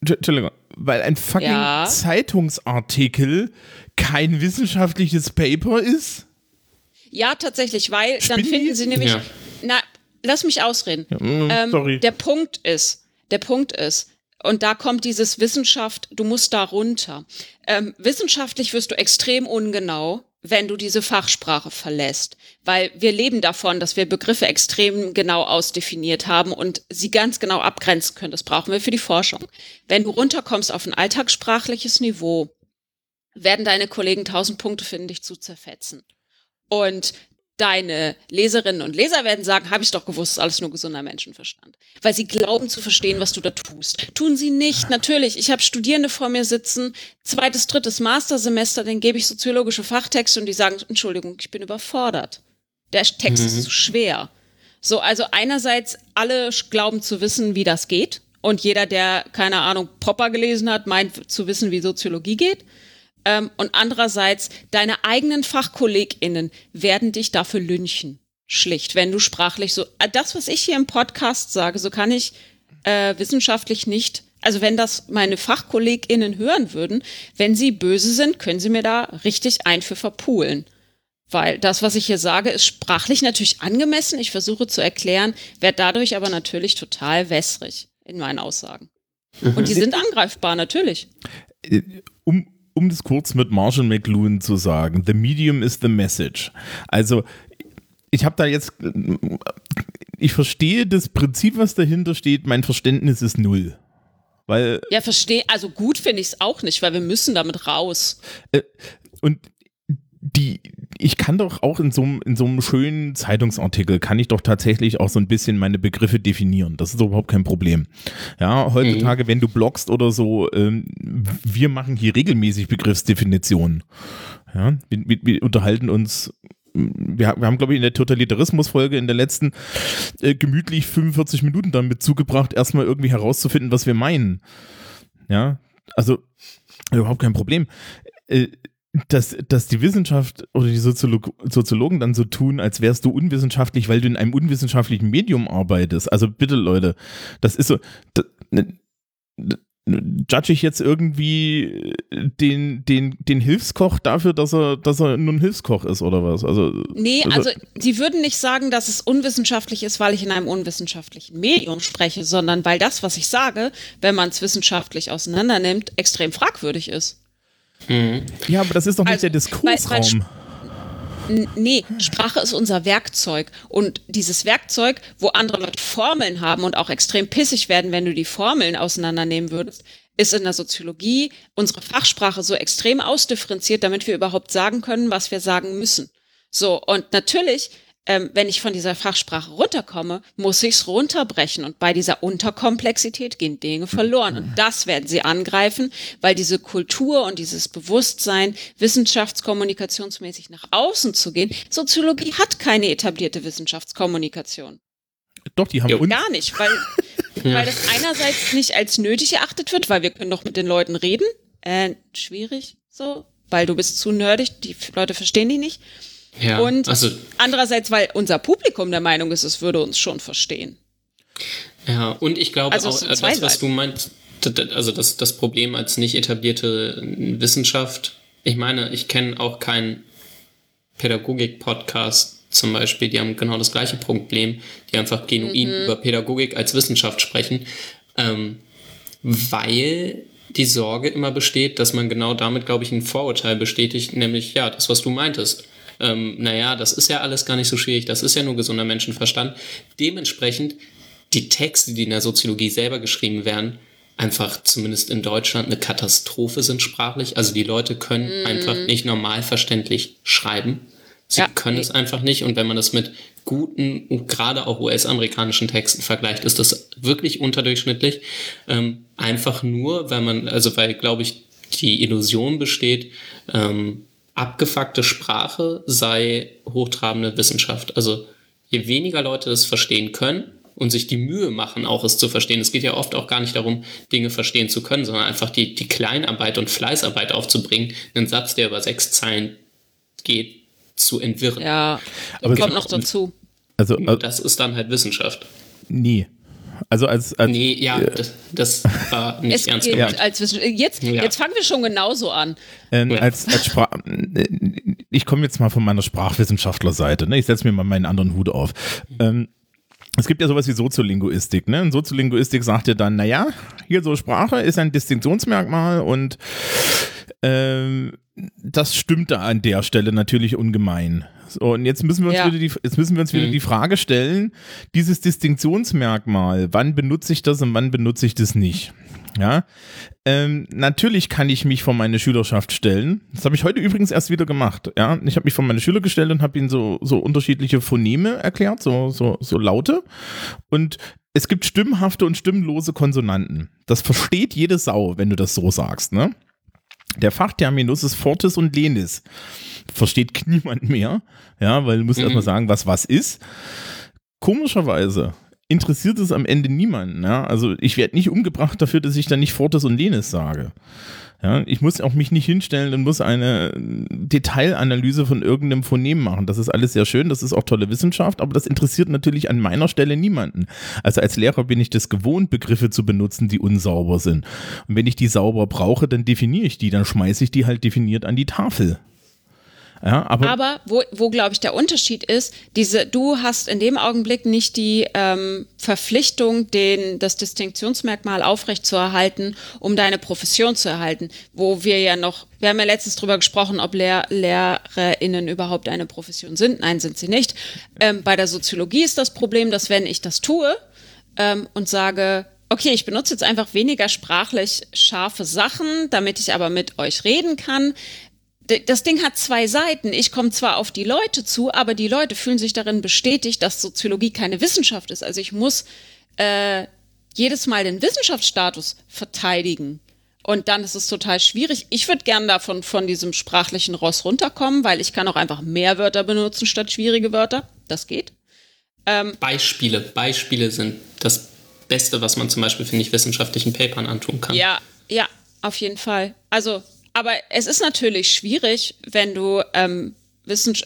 Entschuldigung, weil ein fucking Ja. Zeitungsartikel kein wissenschaftliches Paper ist? Ja, tatsächlich, weil dann Spinnen finden sie nämlich. Ja. Na, lass mich ausreden. mm, ähm, sorry. Der Punkt ist, der Punkt ist, Und da kommt dieses Wissenschaft, du musst da runter. Ähm, wissenschaftlich wirst du extrem ungenau, wenn du diese Fachsprache verlässt. Weil wir leben davon, dass wir Begriffe extrem genau ausdefiniert haben und sie ganz genau abgrenzen können. Das brauchen wir für die Forschung. Wenn du runterkommst auf ein alltagssprachliches Niveau, werden deine Kollegen tausend Punkte finden, dich zu zerfetzen. Und deine Leserinnen und Leser werden sagen, habe ich doch gewusst, ist alles nur gesunder Menschenverstand. Weil sie glauben zu verstehen, was du da tust. Tun sie nicht, natürlich. Ich habe Studierende vor mir sitzen, zweites, drittes Mastersemester, denen gebe ich soziologische Fachtexte und die sagen, Entschuldigung, ich bin überfordert. Der Text mhm. ist zu schwer. So, also einerseits alle glauben zu wissen, wie das geht. Und jeder, der, keine Ahnung, Popper gelesen hat, meint zu wissen, wie Soziologie geht. Ähm, und andererseits, deine eigenen FachkollegInnen werden dich dafür lynchen. Schlicht, wenn du sprachlich so, äh, das, was ich hier im Podcast sage, so kann ich äh, wissenschaftlich nicht, also wenn das meine FachkollegInnen hören würden, wenn sie böse sind, können sie mir da richtig ein für verpulen. Weil das, was ich hier sage, ist sprachlich natürlich angemessen. Ich versuche zu erklären, werde dadurch aber natürlich total wässrig in meinen Aussagen. Mhm. Und die sind angreifbar, natürlich. Äh, um, um das kurz mit Marshall McLuhan zu sagen, the medium is the message. Also ich habe da jetzt, ich verstehe das Prinzip, was dahinter steht, mein Verständnis ist null. Weil, ja, verstehe, also gut finde ich es auch nicht, weil wir müssen damit raus. Äh, und die, ich kann doch auch in so, einem, in so einem schönen Zeitungsartikel, kann ich doch tatsächlich auch so ein bisschen meine Begriffe definieren. Das ist überhaupt kein Problem. Ja, heutzutage, mhm. wenn du bloggst oder so, ähm, wir machen hier regelmäßig Begriffsdefinitionen. Ja, wir, wir, wir unterhalten uns wir, wir haben, glaube ich, in der Totalitarismus-Folge in der letzten äh, gemütlich 45 Minuten damit zugebracht, erstmal irgendwie herauszufinden, was wir meinen. Ja, also überhaupt kein Problem. Äh, dass, dass die Wissenschaft oder die Soziolog Soziologen dann so tun, als wärst du unwissenschaftlich, weil du in einem unwissenschaftlichen Medium arbeitest. Also bitte, Leute, das ist so. Das, judge ich jetzt irgendwie den, den, den Hilfskoch dafür, dass er, dass er nur ein Hilfskoch ist oder was? Also, nee, also, also die würden nicht sagen, dass es unwissenschaftlich ist, weil ich in einem unwissenschaftlichen Medium spreche, sondern weil das, was ich sage, wenn man es wissenschaftlich auseinandernimmt, extrem fragwürdig ist. Mhm. Ja, aber das ist doch nicht also, der Diskursraum. Nee, Sprache ist unser Werkzeug. Und dieses Werkzeug, wo andere Leute Formeln haben und auch extrem pissig werden, wenn du die Formeln auseinandernehmen würdest, ist in der Soziologie unsere Fachsprache so extrem ausdifferenziert, damit wir überhaupt sagen können, was wir sagen müssen. So, und natürlich ähm, wenn ich von dieser Fachsprache runterkomme, muss ich es runterbrechen. Und bei dieser Unterkomplexität gehen Dinge verloren. Und das werden sie angreifen, weil diese Kultur und dieses Bewusstsein, wissenschaftskommunikationsmäßig nach außen zu gehen, Soziologie hat keine etablierte Wissenschaftskommunikation. Doch, die haben jo. Gar nicht, weil, ja. weil das einerseits nicht als nötig erachtet wird, weil wir können doch mit den Leuten reden. Äh, schwierig so, weil du bist zu nerdig, die Leute verstehen die nicht. Ja, und also, andererseits, weil unser Publikum der Meinung ist, es würde uns schon verstehen. Ja, und ich glaube also auch, äh, das, was du meinst, also das, das Problem als nicht etablierte Wissenschaft, ich meine, ich kenne auch keinen Pädagogik-Podcast zum Beispiel, die haben genau das gleiche Problem, die einfach genuin mhm. über Pädagogik als Wissenschaft sprechen, ähm, weil die Sorge immer besteht, dass man genau damit, glaube ich, ein Vorurteil bestätigt, nämlich ja, das, was du meintest ähm, naja, das ist ja alles gar nicht so schwierig, das ist ja nur gesunder Menschenverstand. Dementsprechend die Texte, die in der Soziologie selber geschrieben werden, einfach zumindest in Deutschland eine Katastrophe sind sprachlich. Also die Leute können mm. einfach nicht normal verständlich schreiben. Sie ja. können es einfach nicht. Und wenn man das mit guten, gerade auch US-amerikanischen Texten vergleicht, ist das wirklich unterdurchschnittlich. Ähm, einfach nur, weil man, also weil, glaube ich, die Illusion besteht, ähm, abgefuckte Sprache sei hochtrabende Wissenschaft. Also je weniger Leute es verstehen können und sich die Mühe machen, auch es zu verstehen. Es geht ja oft auch gar nicht darum, Dinge verstehen zu können, sondern einfach die, die Kleinarbeit und Fleißarbeit aufzubringen, einen Satz, der über sechs Zeilen geht, zu entwirren. Ja, aber kommt noch dazu. Also, also, das ist dann halt Wissenschaft. Nee, also als, als nee, ja, äh, das, das, war nicht es ernst gemeint. Als jetzt, ja. jetzt fangen wir schon genauso an. Ähm, ja. als, als Sprach, ich komme jetzt mal von meiner Sprachwissenschaftlerseite. Ne? Ich setze mir mal meinen anderen Hut auf. Ähm, es gibt ja sowas wie Soziolinguistik. Ne? Und Soziolinguistik sagt ja dann, naja, hier so Sprache ist ein Distinktionsmerkmal und ähm, das stimmt da an der Stelle natürlich ungemein. So, und jetzt müssen wir uns Ja. wieder, die, jetzt müssen wir uns wieder Mhm. die Frage stellen, dieses Distinktionsmerkmal, wann benutze ich das und wann benutze ich das nicht? Ja, ähm, natürlich kann ich mich vor meine Schülerschaft stellen. Das habe ich heute übrigens erst wieder gemacht. Ja, ich habe mich vor meine Schüler gestellt und habe ihnen so, so unterschiedliche Phoneme erklärt, so, so, so Laute. Und es gibt stimmhafte und stimmlose Konsonanten. Das versteht jede Sau, wenn du das so sagst, ne? Der Fachterminus ist Fortis und Lenis. Versteht niemand mehr, ja, weil du musst Mhm. erstmal sagen, was was ist. Komischerweise interessiert es am Ende niemanden. Ja? Also ich werde nicht umgebracht dafür, dass ich dann nicht Fortis und Lenis sage. Ja, ich muss auch mich nicht hinstellen und muss eine Detailanalyse von irgendeinem Phonem machen. Das ist alles sehr schön, das ist auch tolle Wissenschaft, aber das interessiert natürlich an meiner Stelle niemanden. Also als Lehrer bin ich das gewohnt, Begriffe zu benutzen, die unsauber sind. Und wenn ich die sauber brauche, dann definiere ich die, dann schmeiße ich die halt definiert an die Tafel. Ja, aber, Aber wo, wo glaube ich, der Unterschied ist, diese, du hast in dem Augenblick nicht die ähm, Verpflichtung, den, das Distinktionsmerkmal aufrechtzuerhalten, um deine Profession zu erhalten. Wo wir ja noch, wir haben ja letztens drüber gesprochen, ob Lehr LehrerInnen überhaupt eine Profession sind. Nein, sind sie nicht. Ähm, bei der Soziologie ist das Problem, dass wenn ich das tue ähm, und sage, okay, ich benutze jetzt einfach weniger sprachlich scharfe Sachen, damit ich aber mit euch reden kann, das Ding hat zwei Seiten. Ich komme zwar auf die Leute zu, aber die Leute fühlen sich darin bestätigt, dass Soziologie keine Wissenschaft ist. Also ich muss äh, jedes Mal den Wissenschaftsstatus verteidigen. Und dann ist es total schwierig. Ich würde gern davon von diesem sprachlichen Ross runterkommen, weil ich kann auch einfach mehr Wörter benutzen statt schwierige Wörter. Das geht. Beispiele. Beispiele sind das Beste, was man zum Beispiel, finde ich, wissenschaftlichen Papern antun kann. Ja, ja, auf jeden Fall. Also, aber es ist natürlich schwierig, wenn du ähm,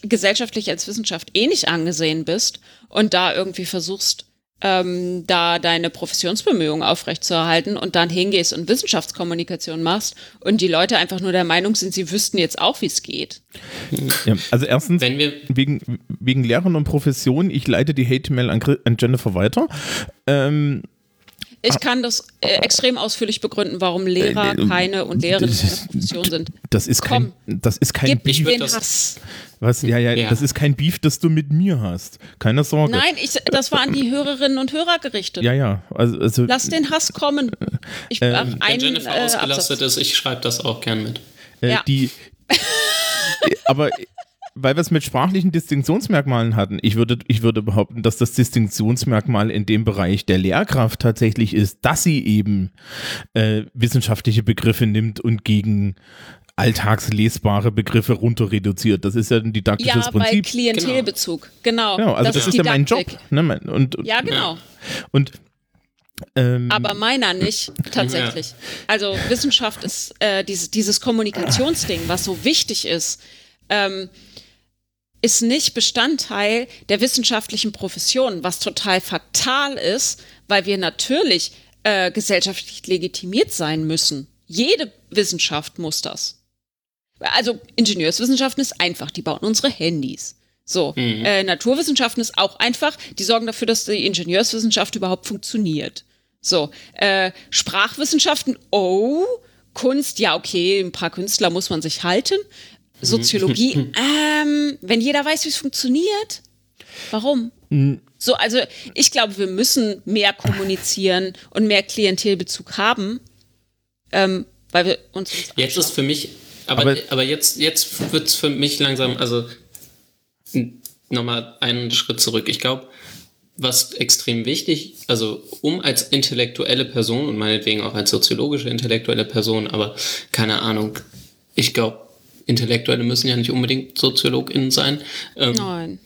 gesellschaftlich als Wissenschaft eh nicht angesehen bist und da irgendwie versuchst, ähm, da deine Professionsbemühungen aufrechtzuerhalten und dann hingehst und Wissenschaftskommunikation machst und die Leute einfach nur der Meinung sind, sie wüssten jetzt auch, wie es geht. ja, also erstens, Wenn wir wegen, wegen Lehrern und Profession, ich leite die Hate-Mail an, an Jennifer weiter. Ähm, Ich kann das äh, extrem ausführlich begründen, warum Lehrer Äh, äh, keine und Lehrerinnen keine Profession sind. das ist kein, das ist kein Gib Beef. das- Hass. Was, ja, ja, Ja. das ist kein Beef, das du mit mir hast. Keine Sorge. Nein, ich, das war an die Hörerinnen und Hörer gerichtet. Ja, ja. Also, also Lass den Hass kommen. Ich äh, wenn ein Jennifer äh, ausgelastet Absatz. ist, ich schreibe das auch gern mit. äh, ja. die. aber weil wir es mit sprachlichen Distinktionsmerkmalen hatten, ich würde, ich würde behaupten, dass das Distinktionsmerkmal in dem Bereich der Lehrkraft tatsächlich ist, dass sie eben äh, wissenschaftliche Begriffe nimmt und gegen alltagslesbare Begriffe runter reduziert. Das ist ja ein didaktisches Ja, bei Prinzip. Klientelbezug. Genau. Genau, also das, ist ja mein Job. Ne? Und, und, Ja, genau. und ähm, Aber meiner nicht, tatsächlich. Also Wissenschaft ist äh, dieses, dieses Kommunikationsding, was so wichtig ist, ähm, ist nicht Bestandteil der wissenschaftlichen Profession, was total fatal ist, weil wir natürlich äh, gesellschaftlich legitimiert sein müssen. Jede Wissenschaft muss das. Also Ingenieurswissenschaften ist einfach, die bauen unsere Handys. So, äh, Naturwissenschaften ist auch einfach, die sorgen dafür, dass die Ingenieurswissenschaft überhaupt funktioniert. So, äh, Sprachwissenschaften, oh, Kunst, ja, okay, ein paar Künstler muss man sich halten. Soziologie, ähm, wenn jeder weiß, wie es funktioniert, warum? So, also ich glaube, wir müssen mehr kommunizieren und mehr Klientelbezug haben, ähm, weil wir uns. uns Jetzt ist für mich, aber, Aber- aber, jetzt, jetzt wird es für mich langsam, also nochmal einen Schritt zurück. Ich glaube, was extrem wichtig, also um als intellektuelle Person und meinetwegen auch als soziologische intellektuelle Person, aber keine Ahnung, ich glaube, Intellektuelle müssen ja nicht unbedingt SoziologInnen sein. Ähm, Nein.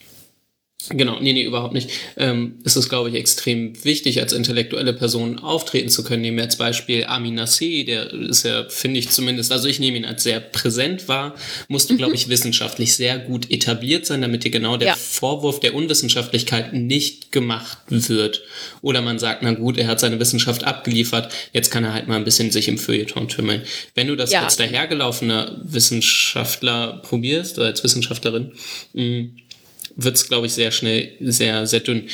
Genau, nee, nee, überhaupt nicht. Ähm, es ist, glaube ich, extrem wichtig, als intellektuelle Person auftreten zu können. Nehmen wir als Beispiel Amin Nasseh, der ist ja, finde ich zumindest, also ich nehme ihn als sehr präsent wahr, musste, glaube ich, wissenschaftlich sehr gut etabliert sein, damit dir genau der Ja. Vorwurf der Unwissenschaftlichkeit nicht gemacht wird. Oder man sagt, na gut, er hat seine Wissenschaft abgeliefert, jetzt kann er halt mal ein bisschen sich im Feuilleton tümmeln. Wenn du das Ja. als dahergelaufener Wissenschaftler probierst, oder als Wissenschaftlerin, mh, wird es, glaube ich, sehr schnell sehr, sehr dünn.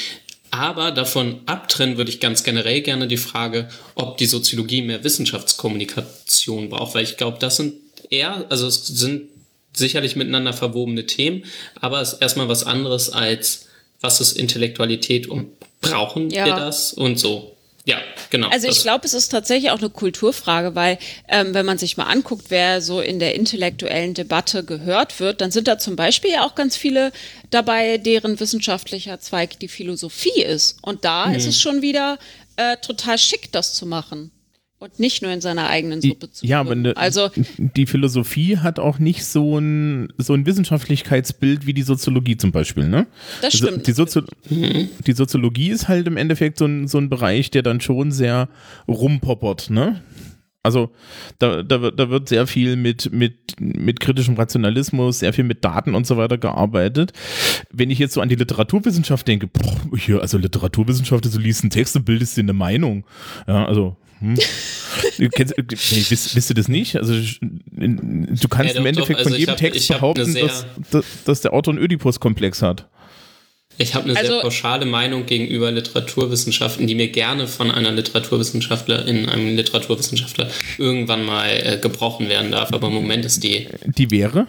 Aber davon abtrennen würde ich ganz generell gerne die Frage, ob die Soziologie mehr Wissenschaftskommunikation braucht, weil ich glaube, das sind eher, also es sind sicherlich miteinander verwobene Themen, aber es ist erstmal was anderes als, was ist Intellektualität und brauchen Ja. wir das und so. Ja, genau. Also ich glaube, es ist tatsächlich auch eine Kulturfrage, weil ähm, wenn man sich mal anguckt, wer so in der intellektuellen Debatte gehört wird, dann sind da zum Beispiel ja auch ganz viele dabei, deren wissenschaftlicher Zweig die Philosophie ist. Und da ist es schon wieder äh, total schick, das zu machen. Und nicht nur in seiner eigenen Suppe zu Ja, aber ne, Also die Philosophie hat auch nicht so ein, so ein Wissenschaftlichkeitsbild wie die Soziologie zum Beispiel, ne? Das Also stimmt. Die, Sozio die Soziologie ist halt im Endeffekt so ein, so ein Bereich, der dann schon sehr rumpoppert, ne? Also da, da, wird- da wird sehr viel mit, mit, mit kritischem Rationalismus, sehr viel mit Daten und so weiter gearbeitet. Wenn ich jetzt so an die Literaturwissenschaft denke, boah, hier, also Literaturwissenschaft, du liest einen Text und bildest dir eine Meinung. Ja, also hm. Du Kennst, nee, wisst, wisst ihr das nicht? Also du kannst Ja, im doch, Endeffekt doch. Also von jedem hab- Text behaupten, sehr- dass, dass, dass der Autor einen Ödipus-Komplex hat. Ich habe eine Also- sehr pauschale Meinung gegenüber Literaturwissenschaften, die mir gerne von einer Literaturwissenschaftlerin, einem Literaturwissenschaftler irgendwann mal äh, gebrochen werden darf. Aber im Moment ist die Die wäre?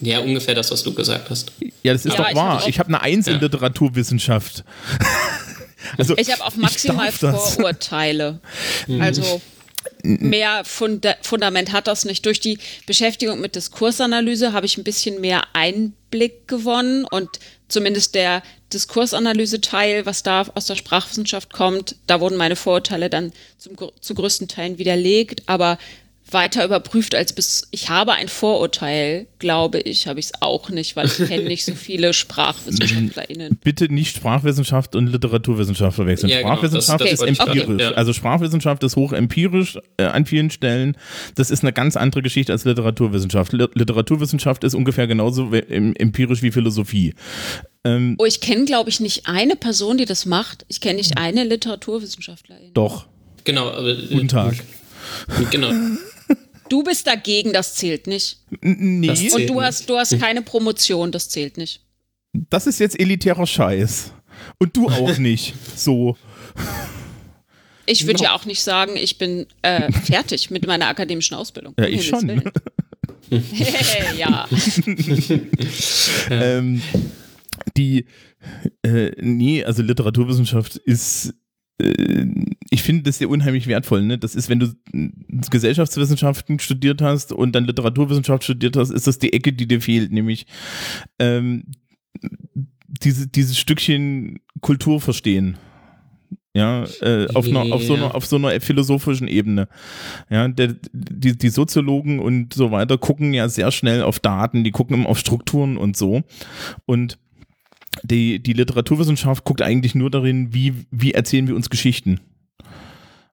ja ungefähr das, was du gesagt hast. Ja, das ist Ja, doch ich wahr. Ich habe eine Eins in Ja. Literaturwissenschaft. also, Ich habe auch maximal. Vorurteile. Also mehr Funda Fundament hat das nicht. Durch die Beschäftigung mit Diskursanalyse habe ich ein bisschen mehr Einblick gewonnen und zumindest der Diskursanalyse-Teil, was da aus der Sprachwissenschaft kommt, da wurden meine Vorurteile dann zum, zu größten Teilen widerlegt, aber weiter überprüft als bis ich habe ein Vorurteil, glaube ich, habe ich es auch nicht, weil ich kenne nicht so viele SprachwissenschaftlerInnen. bitte nicht Sprachwissenschaft und Literaturwissenschaft verwechseln. Ja, genau, Sprachwissenschaft das- das ist ich empirisch. ja. Also Sprachwissenschaft ist hochempirisch äh, an vielen Stellen. Das ist eine ganz andere Geschichte als Literaturwissenschaft. Li- Literaturwissenschaft ist ungefähr genauso empirisch wie Philosophie. Ähm, Oh, ich kenne, glaube ich, nicht eine Person, die das macht. Ich kenne nicht eine Literaturwissenschaftlerin. doch. Genau, aber Guten Tag. genau. Du bist dagegen, das zählt nicht. N- Nee, Das Und zählt du hast, du hast keine Promotion, das zählt nicht. das ist jetzt elitärer Scheiß. Und du auch nicht. So. Ich würde ja auch nicht sagen, ich bin äh, fertig mit meiner akademischen Ausbildung. Ja, ich schon. Ja, Ähm, die, äh, nee, also Literaturwissenschaft ist, ich finde das sehr unheimlich wertvoll. Ne? Das ist, wenn du äh, Gesellschaftswissenschaften studiert hast und dann Literaturwissenschaft studiert hast, ist das die Ecke, die dir fehlt, nämlich ähm, diese, dieses Stückchen Kultur verstehen. Ja, äh, auf, einer, auf, so einer, auf so einer philosophischen Ebene. Ja, der, die, die Soziologen und so weiter gucken ja sehr schnell auf Daten, die gucken immer auf Strukturen und so. Und die, die Literaturwissenschaft guckt eigentlich nur darin, wie, wie erzählen wir uns Geschichten.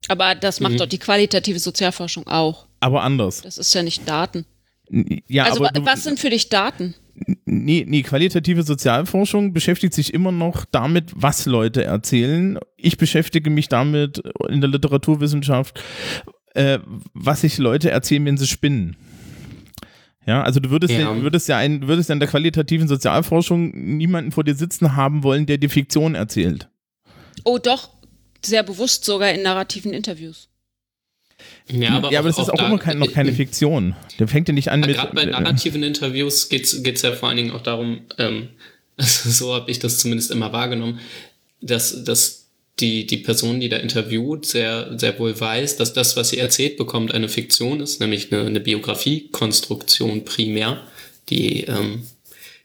aber das macht Mhm. doch die qualitative Sozialforschung auch. Aber anders. Das ist ja nicht Daten. Ja, Also aber was sind für dich Daten? nee, nee, qualitative Sozialforschung beschäftigt sich immer noch damit, was Leute erzählen. Ich beschäftige mich damit in der Literaturwissenschaft, äh, was sich Leute erzählen, wenn sie spinnen. Ja, also du würdest ja, Ja. würdest ja ein, würdest ja in der qualitativen Sozialforschung niemanden vor dir sitzen haben wollen, der dir Fiktion erzählt. Oh, doch, sehr bewusst sogar in narrativen Interviews. Ja, aber, ja, aber das ist auch da- immer kein, noch keine Fiktion. Der fängt ja nicht an mit. Gerade bei äh, narrativen Interviews geht es ja vor allen Dingen auch darum, ähm, also so habe ich das zumindest immer wahrgenommen, dass, dass die, die Person, die da interviewt, sehr, sehr wohl weiß, dass das, was sie erzählt bekommt, eine Fiktion ist, nämlich eine, eine Biografiekonstruktion primär, die ähm,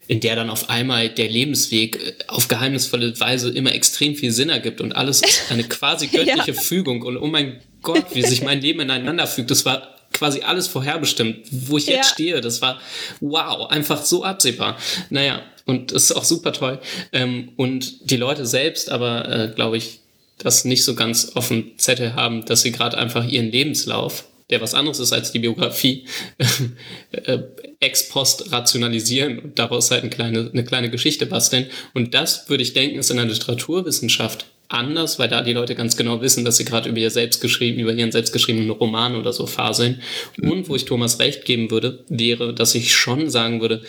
in der dann auf einmal der Lebensweg äh, auf geheimnisvolle Weise immer extrem viel Sinn ergibt und alles ist eine quasi göttliche Fügung und oh mein Gott, wie sich mein Leben ineinander fügt. Das war quasi alles vorherbestimmt, wo ich jetzt Ja. stehe. Das war wow, einfach so absehbar. Naja, und das ist auch super toll. Ähm, und die Leute selbst aber, äh, glaube ich, das nicht so ganz auf dem Zettel haben, dass sie gerade einfach ihren Lebenslauf, der was anderes ist als die Biografie, äh, ex post rationalisieren und daraus halt eine kleine, eine kleine Geschichte basteln. Und das, würde ich denken, ist in der Literaturwissenschaft anders, weil da die Leute ganz genau wissen, dass sie gerade über ihr selbstgeschrieben, über ihren selbstgeschriebenen Roman oder so faseln. Und wo ich Thomas recht geben würde, wäre, dass ich schon sagen würde,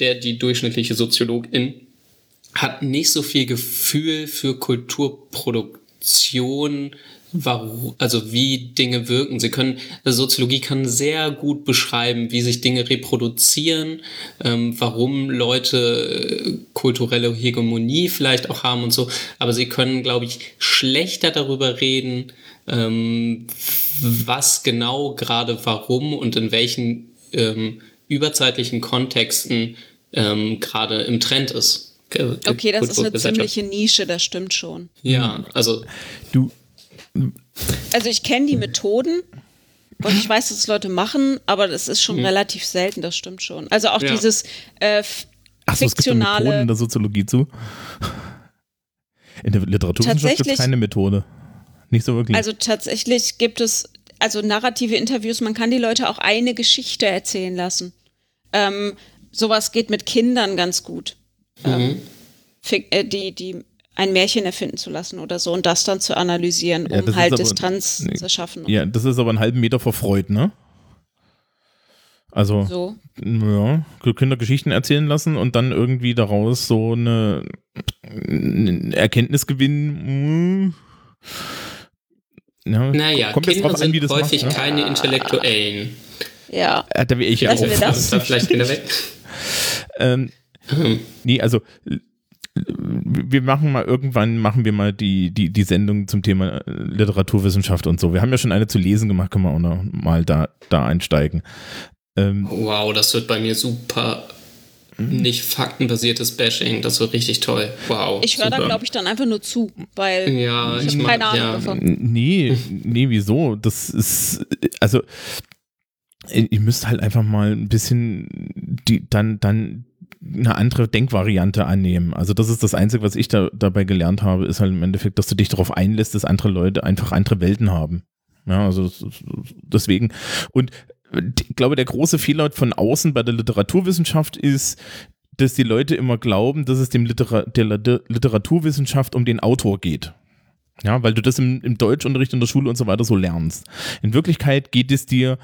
der, die durchschnittliche Soziologin hat nicht so viel Gefühl für Kulturproduktion, warum, also wie Dinge wirken. Sie können, also Soziologie kann sehr gut beschreiben, wie sich Dinge reproduzieren, ähm, warum Leute äh, kulturelle Hegemonie vielleicht auch haben und so. Aber sie können, glaube ich, schlechter darüber reden, ähm, was genau gerade warum und in welchen ähm, überzeitlichen Kontexten ähm, gerade im Trend ist. Okay, das ist eine ziemliche Nische, das stimmt schon. Ja, also. Du, Also ich kenne die Methoden und ich weiß, dass es Leute machen, aber das ist schon relativ selten, das stimmt schon. Also auch Ja. dieses äh, Achso, es gibt ja Methoden in fiktionale. der Soziologie zu. In der Literaturwissenschaft gibt es keine Methode. Nicht so wirklich. Also tatsächlich gibt es also narrative Interviews, man kann die Leute auch eine Geschichte erzählen lassen. Ähm, sowas geht mit Kindern ganz gut. Ähm, fik- äh, die, die ein Märchen erfinden zu lassen oder so und das dann zu analysieren, Ja, um das ist halt aber- Distanz nee. zu schaffen. ja, das ist aber einen halben Meter vor Freud, ne? Also, So. ja, Kinder Geschichten erzählen lassen und dann irgendwie daraus so eine, eine Erkenntnis gewinnen. hm. Ja, Naja, kommt jetzt Kinder drauf an, wie sind das häufig macht, ne? keine Intellektuellen. Ja. Da wäre ich ja Lassen auch. wir das. Da vielleicht wieder weg. Ähm, nee, also äh, wir machen mal irgendwann machen wir mal die die die Sendung zum Thema äh, Literaturwissenschaft und so. Wir haben ja schon eine zu lesen gemacht, können wir auch noch mal da da einsteigen. Ähm, Wow, das wird bei mir super nicht faktenbasiertes Bashing. Das wird richtig toll. Wow. Ich höre da, glaube ich, dann einfach nur zu, weil Ja, ich ich habe keine Ahnung ja. davon. nee, nee, wieso? Das ist also ihr müsst halt einfach mal ein bisschen die dann dann eine andere Denkvariante annehmen. Also das ist das Einzige, was ich da dabei gelernt habe, ist halt im Endeffekt, dass du dich darauf einlässt, dass andere Leute einfach andere Welten haben. Ja, also deswegen und ich glaube, der große Fehler von außen bei der Literaturwissenschaft ist, dass die Leute immer glauben, dass es dem Litera der Liter- Literaturwissenschaft um den Autor geht. Ja, weil du das im, im Deutschunterricht in der Schule und so weiter so lernst. In Wirklichkeit geht es dir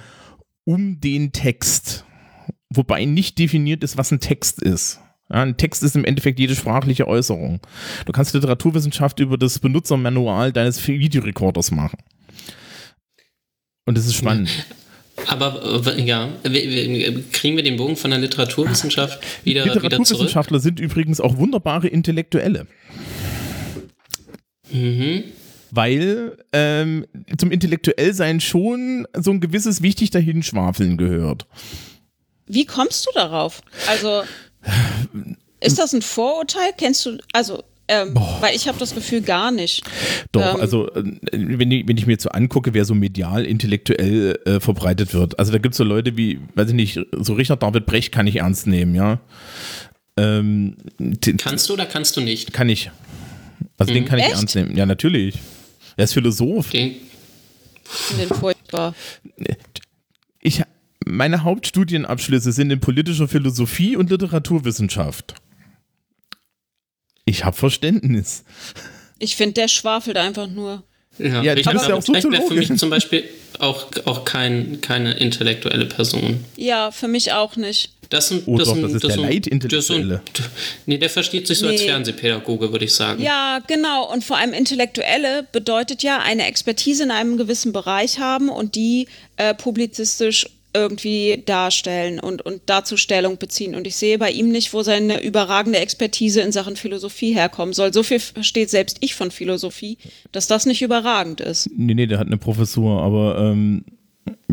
um den Text, wobei nicht definiert ist, was ein Text ist. Ja, ein Text ist im Endeffekt jede sprachliche Äußerung. Du kannst Literaturwissenschaft über das Benutzermanual deines Videorekorders machen. Und das ist spannend. Aber äh, ja, kriegen wir den Bogen von der Literaturwissenschaft wieder, wieder zurück? Literaturwissenschaftler sind übrigens auch wunderbare Intellektuelle. Mhm. Weil ähm, zum Intellektuellsein schon so ein gewisses wichtig dahinschwafeln gehört. Wie kommst du darauf? Also, ist das ein Vorurteil? Kennst du, also, ähm, weil ich habe das Gefühl gar nicht. Doch, Ähm. also äh, wenn ich, wenn ich mir jetzt so angucke, wer so medial intellektuell äh, verbreitet wird, also da gibt es so Leute wie, weiß ich nicht, so Richard David Brecht kann ich ernst nehmen, ja. Ähm, Kannst du oder kannst du nicht? kann ich. Also den kann ich Echt? ernst nehmen. Ja, natürlich. Er ist Philosoph. Den, Ich finde den furchtbar. Ich, meine Hauptstudienabschlüsse sind in politischer Philosophie und Literaturwissenschaft. Ich habe Verständnis. Ich finde, der schwafelt einfach nur. ja, Ja, Richard bist ja auch wäre für Soziologe. mich zum Beispiel auch, auch kein, keine intellektuelle Person. Ja, für mich auch nicht. Das, sind, Oh das, doch, das ist der sind- Leitintellektuelle. das Nee, der versteht sich so als Nee. Fernsehpädagoge, würde ich sagen. Ja, genau. Und vor allem Intellektuelle bedeutet ja eine Expertise in einem gewissen Bereich haben und die äh, publizistisch irgendwie darstellen und, und dazu Stellung beziehen. Und ich sehe bei ihm nicht, wo seine überragende Expertise in Sachen Philosophie herkommen soll. So viel versteht selbst ich von Philosophie, dass das nicht überragend ist. Nee, nee, der hat eine Professur, aber ähm,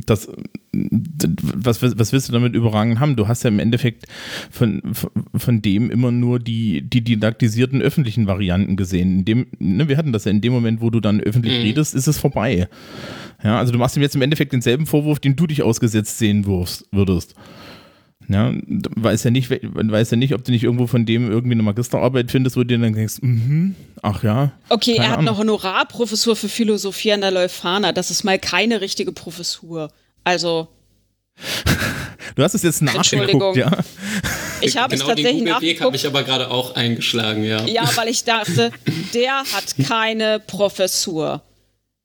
das, was, was willst du damit überragend haben? Du hast ja im Endeffekt von, von, dem immer nur die, die didaktisierten öffentlichen Varianten gesehen. In dem, ne, wir hatten das ja in dem Moment, wo du dann öffentlich redest, ist es vorbei. Ja, also du machst ihm jetzt im Endeffekt denselben Vorwurf, den du dich ausgesetzt sehen würdest. Ja, weiß ja nicht, we- weiß ja nicht, ob du nicht irgendwo von dem irgendwie eine Magisterarbeit findest, wo du dir dann denkst, mhm, ach ja. Okay, er hat Ahnung. eine Honorarprofessur für Philosophie an der Leuphana. Das ist mal keine richtige Professur. Also, Du hast es jetzt Entschuldigung. nachgeguckt, ja. ich habe genau es tatsächlich den Google-Weg habe nachgeguckt. ich aber gerade auch eingeschlagen, ja. Ja, weil ich dachte, der hat keine Professur.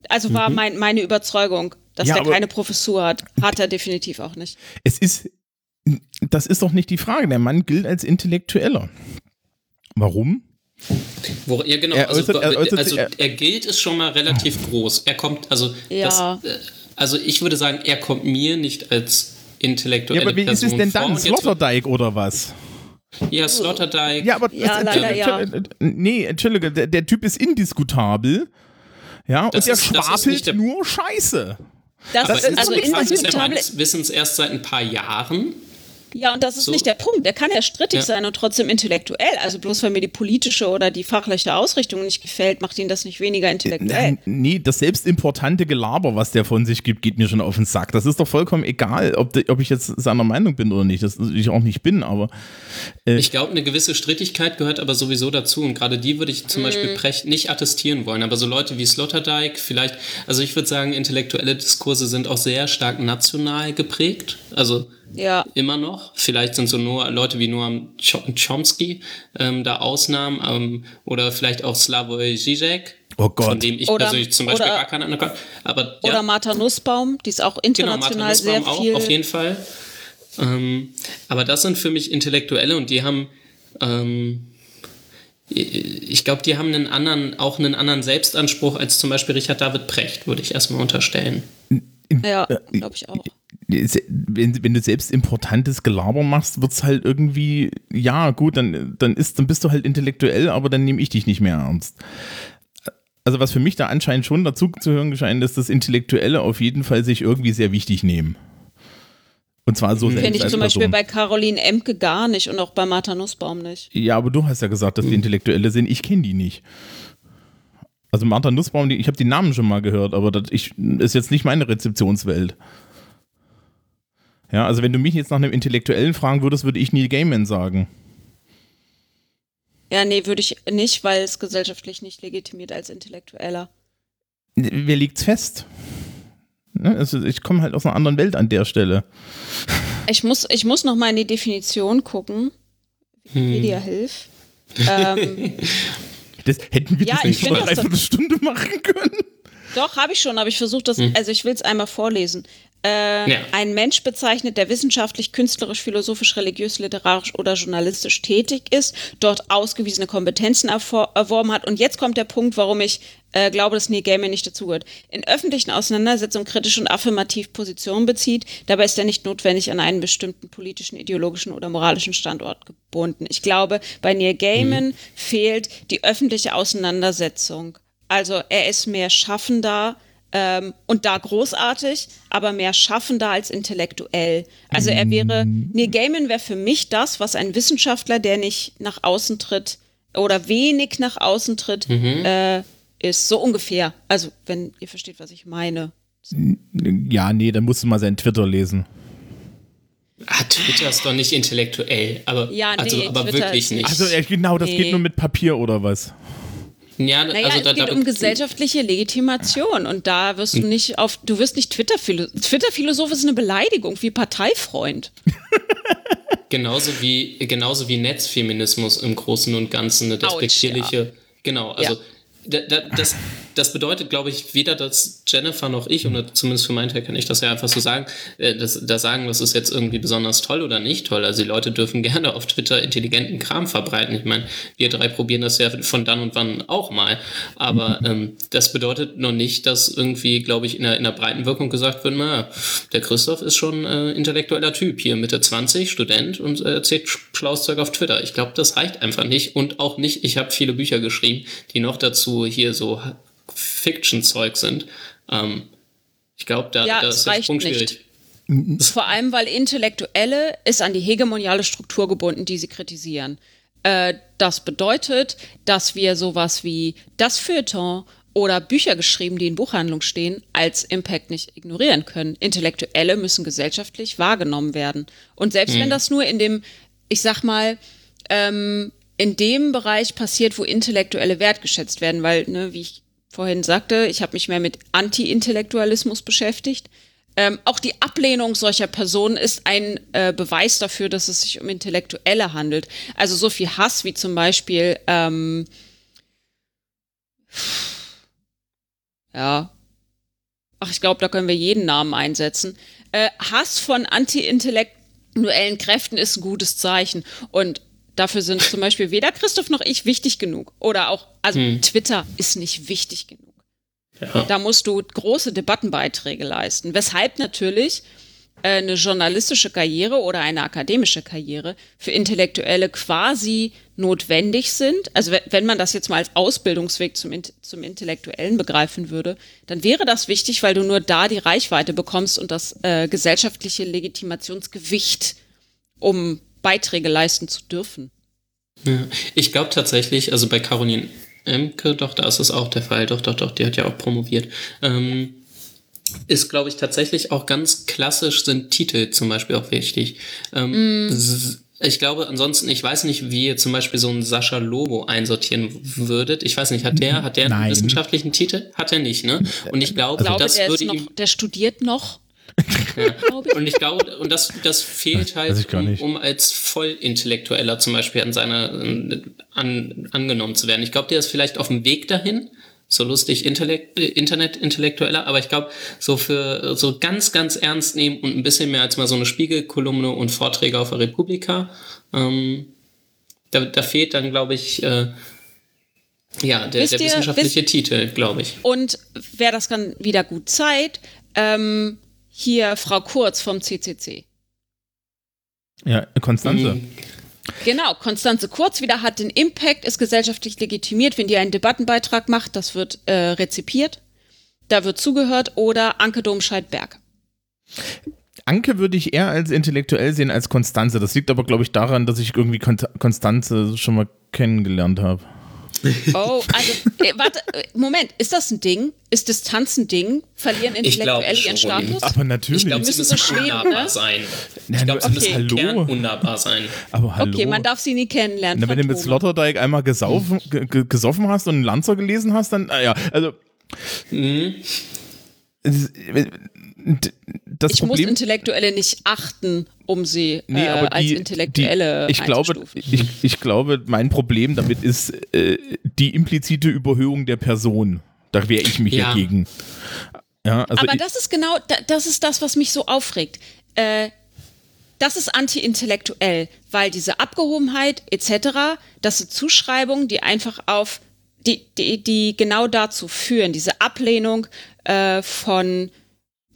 Also war mein, meine Überzeugung, dass Mhm. Ja, der aber- keine Professur hat. Hat er definitiv auch nicht. Es ist, das ist doch nicht die Frage. Der Mann gilt als Intellektueller. Warum? Wo, ja, genau. Er also, äußert- er äußert also er- er gilt ist schon mal relativ groß. Er kommt, also, Ja. das, äh, also ich würde sagen, er kommt mir nicht als intellektuelle Ja, aber wie ist Person es denn dann? Sloterdijk oder was? Ja, Sloterdijk. Ja, aber Ja, das- leider ja. nee, Entschuldige, der, der Typ ist indiskutabel. Ja, Das und der ist- das ist schwafelt nur Scheiße. Das, aber ist ist also ist, er indiskutabel. Wissens erst seit ein paar Jahren. Ja, und das ist So. nicht der Punkt. Der kann ja strittig Ja. sein und trotzdem intellektuell. Also bloß weil mir die politische oder die fachliche Ausrichtung nicht gefällt, macht ihn das nicht weniger intellektuell. Nee, das selbstimportante Gelaber, was der von sich gibt, geht mir schon auf den Sack. Das ist doch vollkommen egal, ob, de, ob ich jetzt seiner Meinung bin oder nicht. Das ich auch nicht bin, aber Ich glaube, eine gewisse Strittigkeit gehört aber sowieso dazu. Und gerade die würde ich zum Beispiel Precht nicht attestieren wollen. Aber so Leute wie Sloterdijk, vielleicht, also ich würde sagen, intellektuelle Diskurse sind auch sehr stark national geprägt. Also Ja. immer noch. Vielleicht sind so nur Leute wie Noam Cho- Chomsky ähm, da Ausnahmen ähm, oder vielleicht auch Slavoj Žižek, Oh Gott. von dem ich Oder- persönlich zum Beispiel oder- gar keine Ahnung habe. Aber Oder ja, Martha Nussbaum, die ist auch genau, Martha international sehr Nussbaum auch, viel. auf jeden Fall. Ähm, aber das sind für mich Intellektuelle und die haben ähm, ich glaube, die haben einen anderen, auch einen anderen Selbstanspruch als zum Beispiel Richard David Precht, würde ich erstmal unterstellen. Ja, glaube ich auch. Wenn, wenn du selbst importantes Gelaber machst, wird's halt irgendwie, ja, gut, dann, dann, ist, dann bist du halt intellektuell, aber dann nehme ich dich nicht mehr ernst. Also was für mich da anscheinend schon dazu zu hören scheint, ist, dass Intellektuelle auf jeden Fall sich irgendwie sehr wichtig nehmen. Und zwar so selbst Finde ich zum Beispiel bei Caroline Emke gar nicht und auch bei Martha Nussbaum nicht. Ja, aber du hast ja gesagt, dass die Intellektuelle sind. Ich kenne die nicht. Also Martha Nussbaum, die, ich habe die Namen schon mal gehört, aber das ich, ist jetzt nicht meine Rezeptionswelt. Ja, also wenn du mich jetzt nach einem Intellektuellen fragen würdest, würde ich Neil Gaiman sagen. Ja, nee, würde ich nicht, weil es gesellschaftlich nicht legitimiert als Intellektueller. Wer liegt's fest? Ne, also ich komme halt aus einer anderen Welt an der Stelle. Ich muss, ich muss noch mal in die Definition gucken. Wikipedia hilft. Ähm, Das hätten wir Ja, das ich nicht vor find einer das doch- Dreiviertelstunde machen können. Doch, habe ich schon, aber ich versuche das, also ich will es einmal vorlesen. Äh, Ja. Ein Mensch bezeichnet, der wissenschaftlich, künstlerisch, philosophisch, religiös, literarisch oder journalistisch tätig ist, dort ausgewiesene Kompetenzen erworben hat. Und jetzt kommt der Punkt, warum ich äh, glaube, dass Neil Gaiman nicht dazugehört. In öffentlichen Auseinandersetzungen kritisch und affirmativ Position bezieht. Dabei ist er nicht notwendig an einen bestimmten politischen, ideologischen oder moralischen Standort gebunden. Ich glaube, bei Neil Gaiman fehlt die öffentliche Auseinandersetzung. Also er ist mehr Schaffender ähm, und da großartig, aber mehr Schaffender als intellektuell. Also er wäre, Neil Gaiman wäre für mich das, was ein Wissenschaftler, der nicht nach außen tritt oder wenig nach außen tritt, äh, ist. So ungefähr. Also wenn ihr versteht, was ich meine. Ja, nee, dann musst du mal seinen Twitter lesen. Ah, Twitter ist doch nicht intellektuell, aber, Ja, nee, also, aber Twitter wirklich nicht. Also genau, das Nee. geht nur mit Papier oder was? Ja, Naja, also es da, geht um gesellschaftliche Legitimation und da wirst du nicht auf, du wirst nicht Twitter-Philosoph. Twitter-Philosoph ist eine Beleidigung wie Parteifreund. Genauso wie, genauso wie Netzfeminismus im Großen und Ganzen eine despektierliche. Genau, also Ja. da, da, das, das bedeutet, glaube ich, weder, dass Jennifer noch ich, oder zumindest für meinen Teil kann ich das ja einfach so sagen, äh, das, da sagen, das ist jetzt irgendwie besonders toll oder nicht toll. Also die Leute dürfen gerne auf Twitter intelligenten Kram verbreiten. Ich meine, wir drei probieren das ja von dann und wann auch mal. Aber ähm, das bedeutet noch nicht, dass irgendwie, glaube ich, in der, in der breiten Wirkung gesagt wird, na, der Christoph ist schon äh, intellektueller Typ, hier Mitte 20, Student und äh, erzählt schlaues Zeug auf Twitter. Ich glaube, das reicht einfach nicht. Und auch nicht, ich habe viele Bücher geschrieben, die noch dazu hier so Fiction-Zeug sind. Ähm, ich glaube, da, Ja, da es ist Sprung nicht. schwierig. Vor allem, weil Intellektuelle ist an die hegemoniale Struktur gebunden, die sie kritisieren. Äh, das bedeutet, dass wir sowas wie das Feuilleton oder Bücher geschrieben, die in Buchhandlung stehen, als Impact nicht ignorieren können. Intellektuelle müssen gesellschaftlich wahrgenommen werden. Und selbst wenn das nur in dem, ich sag mal, ähm, in dem Bereich passiert, wo Intellektuelle wertgeschätzt werden, weil, ne, wie ich vorhin sagte, ich habe mich mehr mit Anti-Intellektualismus beschäftigt. Ähm, auch die Ablehnung solcher Personen ist ein äh, Beweis dafür, dass es sich um Intellektuelle handelt. Also so viel Hass wie zum Beispiel, ähm, ja, ach, ich glaube, da können wir jeden Namen einsetzen. Äh, Hass von anti-intellektuellen Kräften ist ein gutes Zeichen. Und Dafür sind zum Beispiel weder Christoph noch ich wichtig genug. Oder auch, also Twitter ist nicht wichtig genug. Ja. Da musst du große Debattenbeiträge leisten. Weshalb natürlich äh, eine journalistische Karriere oder eine akademische Karriere für Intellektuelle quasi notwendig sind. Also we- wenn man das jetzt mal als Ausbildungsweg zum, zum Intellektuellen begreifen würde, dann wäre das wichtig, weil du nur da die Reichweite bekommst und das äh, gesellschaftliche Legitimationsgewicht, um Beiträge leisten zu dürfen. Ja. Ich glaube tatsächlich, also bei Caroline Emke, doch, da ist es auch der Fall, doch, doch, doch, die hat ja auch promoviert. Ähm, ist, glaube ich, tatsächlich auch ganz klassisch sind Titel zum Beispiel auch wichtig. Ähm, s- Ich glaube, ansonsten, ich weiß nicht, wie ihr zum Beispiel so einen Sascha Lobo einsortieren würdet. Ich weiß nicht, hat der, hat der einen Nein. wissenschaftlichen Titel? Hat er nicht, ne? Und ich glaube, Ich glaube, das würde noch, ihm der studiert noch. Ja. Und ich glaube, und das, das fehlt halt, um, um als Vollintellektueller zum Beispiel an seiner an, angenommen zu werden. Ich glaube, der ist vielleicht auf dem Weg dahin, so lustig Intellekt, äh, Internet-Intellektueller, aber ich glaube, so für so ganz, ganz ernst nehmen und ein bisschen mehr als mal so eine Spiegelkolumne und Vorträge auf der Republika, ähm, da, da fehlt dann, glaube ich, äh, ja, der, Wisst der ihr- wissenschaftliche Titel, glaube ich. Und wer das dann wieder gut zeigt, ähm, hier Frau Kurz vom CCC. Ja, Konstanze. Mhm. Genau, Konstanze Kurz wieder hat den Impact, ist gesellschaftlich legitimiert, wenn die einen Debattenbeitrag macht, das wird äh, rezipiert, da wird zugehört oder Anke Domscheit-Berg. Anke würde ich eher als intellektuell sehen als Konstanze. Das liegt aber, glaube ich, daran, dass ich irgendwie Kon Konstanze schon mal kennengelernt habe. Oh, also, äh, warte, äh, Moment, ist das ein Ding? Ist Distanz ein Ding? Verlieren Intellektuelle ihren. Status? Aber natürlich. Ich glaube, sie müssen so unnahbar ne? sein. Nein, Ich glaube, sie okay. müssen Hallo. Kern unnahbar sein. aber hallo. Okay, man darf sie nie kennenlernen. Na, wenn du mit. Sloterdijk einmal gesaufen, ge- ge- gesoffen hast und einen Lanzer gelesen hast, dann, ah ja, also. Mhm. Das ich muss Problem. Intellektuelle nicht achten, um sie Nee, äh, aber als die, Intellektuelle die, ich glaube, einzustufen. ich, ich glaube, mein Problem damit ist äh, die implizite Überhöhung der Person. Da wehre ich mich Ja. dagegen. Ja, also Aber ich, das ist genau, da- das ist das, was mich so aufregt. Äh, das ist anti-intellektuell, weil diese Abgehobenheit etc., das sind Zuschreibungen, die einfach auf, die, die, die genau dazu führen, diese Ablehnung äh, von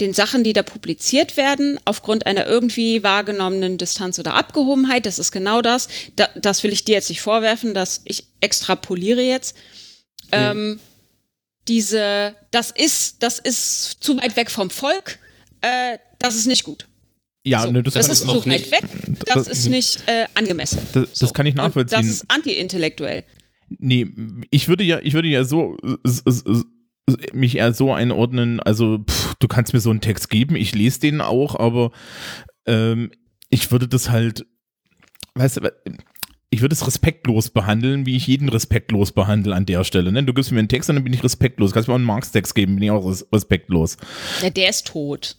den Sachen, die da publiziert werden, aufgrund einer irgendwie wahrgenommenen Distanz oder Abgehobenheit, das ist genau das. Da, das will ich dir jetzt nicht vorwerfen, dass ich extrapoliere jetzt. Ähm, diese, das ist, das ist zu weit weg vom Volk, äh, das ist nicht gut. ja, So, ne, das, das ist zu weit nicht- weg, das das- ist nicht äh, angemessen. das, das So. kann ich Und nachvollziehen. Das ist anti-intellektuell. Nee, ich würde ja, ich würde ja so mich eher so einordnen, also pff, du kannst mir so einen Text geben, ich lese den auch, aber ähm, ich würde das halt, weißt du, ich würde es respektlos behandeln, wie ich jeden respektlos behandle an der Stelle. Ne? Du gibst mir einen Text und dann bin ich respektlos. Kannst mir auch einen Marx-Text geben, bin ich auch res- respektlos. Ja, der ist tot.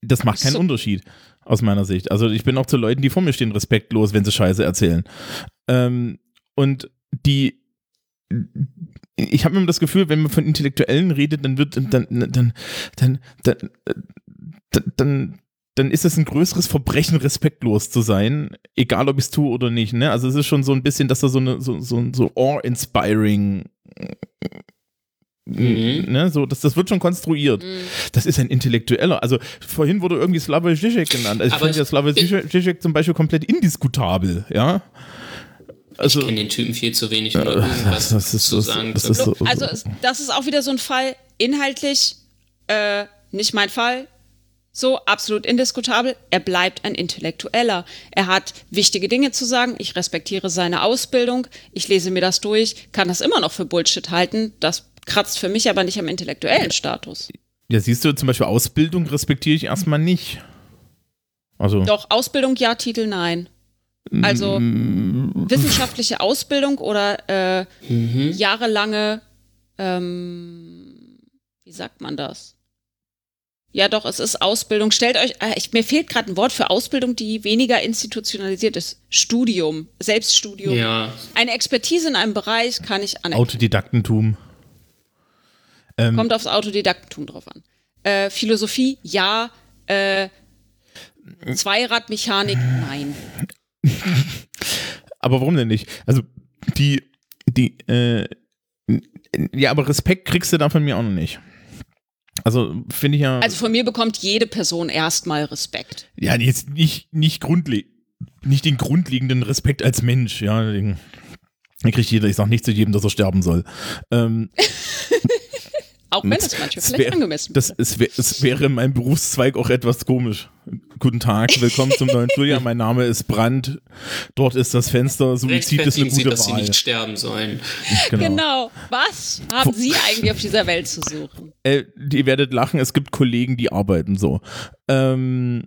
Das macht keinen So. Unterschied aus meiner Sicht. Also ich bin auch zu Leuten, die vor mir stehen, respektlos, wenn sie Scheiße erzählen. Ähm, und die ich habe immer das Gefühl, wenn man von Intellektuellen redet, dann wird dann dann dann dann dann, dann, dann dann ist es ein größeres Verbrechen, respektlos zu sein, egal ob ich es tue oder nicht. Ne? Also es ist schon so ein bisschen, dass da so eine so so, so awe-inspiring Mhm. Ne, so, das, das wird schon konstruiert. Das ist ein Intellektueller. Also vorhin wurde irgendwie Slavoj Žižek genannt. Also ich finde ja Slavoj Žižek zum Beispiel komplett indiskutabel, ja. Also, ich kenne den Typen viel zu wenig, um irgendwas das ist, zu das, sagen das zu ist so, Also das ist auch wieder so ein Fall, inhaltlich äh, nicht mein Fall. So, absolut indiskutabel. Er bleibt ein Intellektueller. Er hat wichtige Dinge zu sagen. Ich respektiere seine Ausbildung. Ich lese mir das durch, kann das immer noch für Bullshit halten. Das kratzt für mich aber nicht am intellektuellen Status. ja, siehst du, zum Beispiel Ausbildung respektiere ich erstmal nicht. Also, Doch, Ausbildung ja, Titel nein. Also wissenschaftliche Ausbildung oder äh, jahrelange, ähm, wie sagt man das? Ja, doch, es ist Ausbildung. Stellt euch, äh, ich, mir fehlt gerade ein Wort für Ausbildung, die weniger institutionalisiert ist. Studium, Selbststudium. Ja, Eine Expertise in einem Bereich kann ich anerkennen. Autodidaktentum. Ähm, Kommt aufs Autodidaktentum drauf an. Äh, Philosophie, ja. Äh, Zweiradmechanik, nein. aber warum denn nicht? Also die, die, äh, ja, aber Respekt kriegst du da von mir auch noch nicht. Also finde ich ja. Also von mir bekommt jede Person erstmal Respekt. Ja, jetzt nicht, nicht grundlegend. Nicht den grundlegenden Respekt als Mensch, ja. Den, den kriegt jeder, ich sag nicht zu jedem, dass er sterben soll. Ähm, Auch wenn es manchmal vielleicht wär, angemessen das, es, wär, es wäre in meinem Berufszweig auch etwas komisch. Guten Tag, willkommen zum neuen Studio. Mein Name ist Brand. Dort ist das Fenster. Suizid ist eine Rechtfertigen Sie, gute dass Sie Wahl. nicht sterben sollen. Genau. Genau. Was haben Sie eigentlich auf dieser Welt zu suchen? Äh, ihr werdet lachen, es gibt Kollegen, die arbeiten so. Ähm,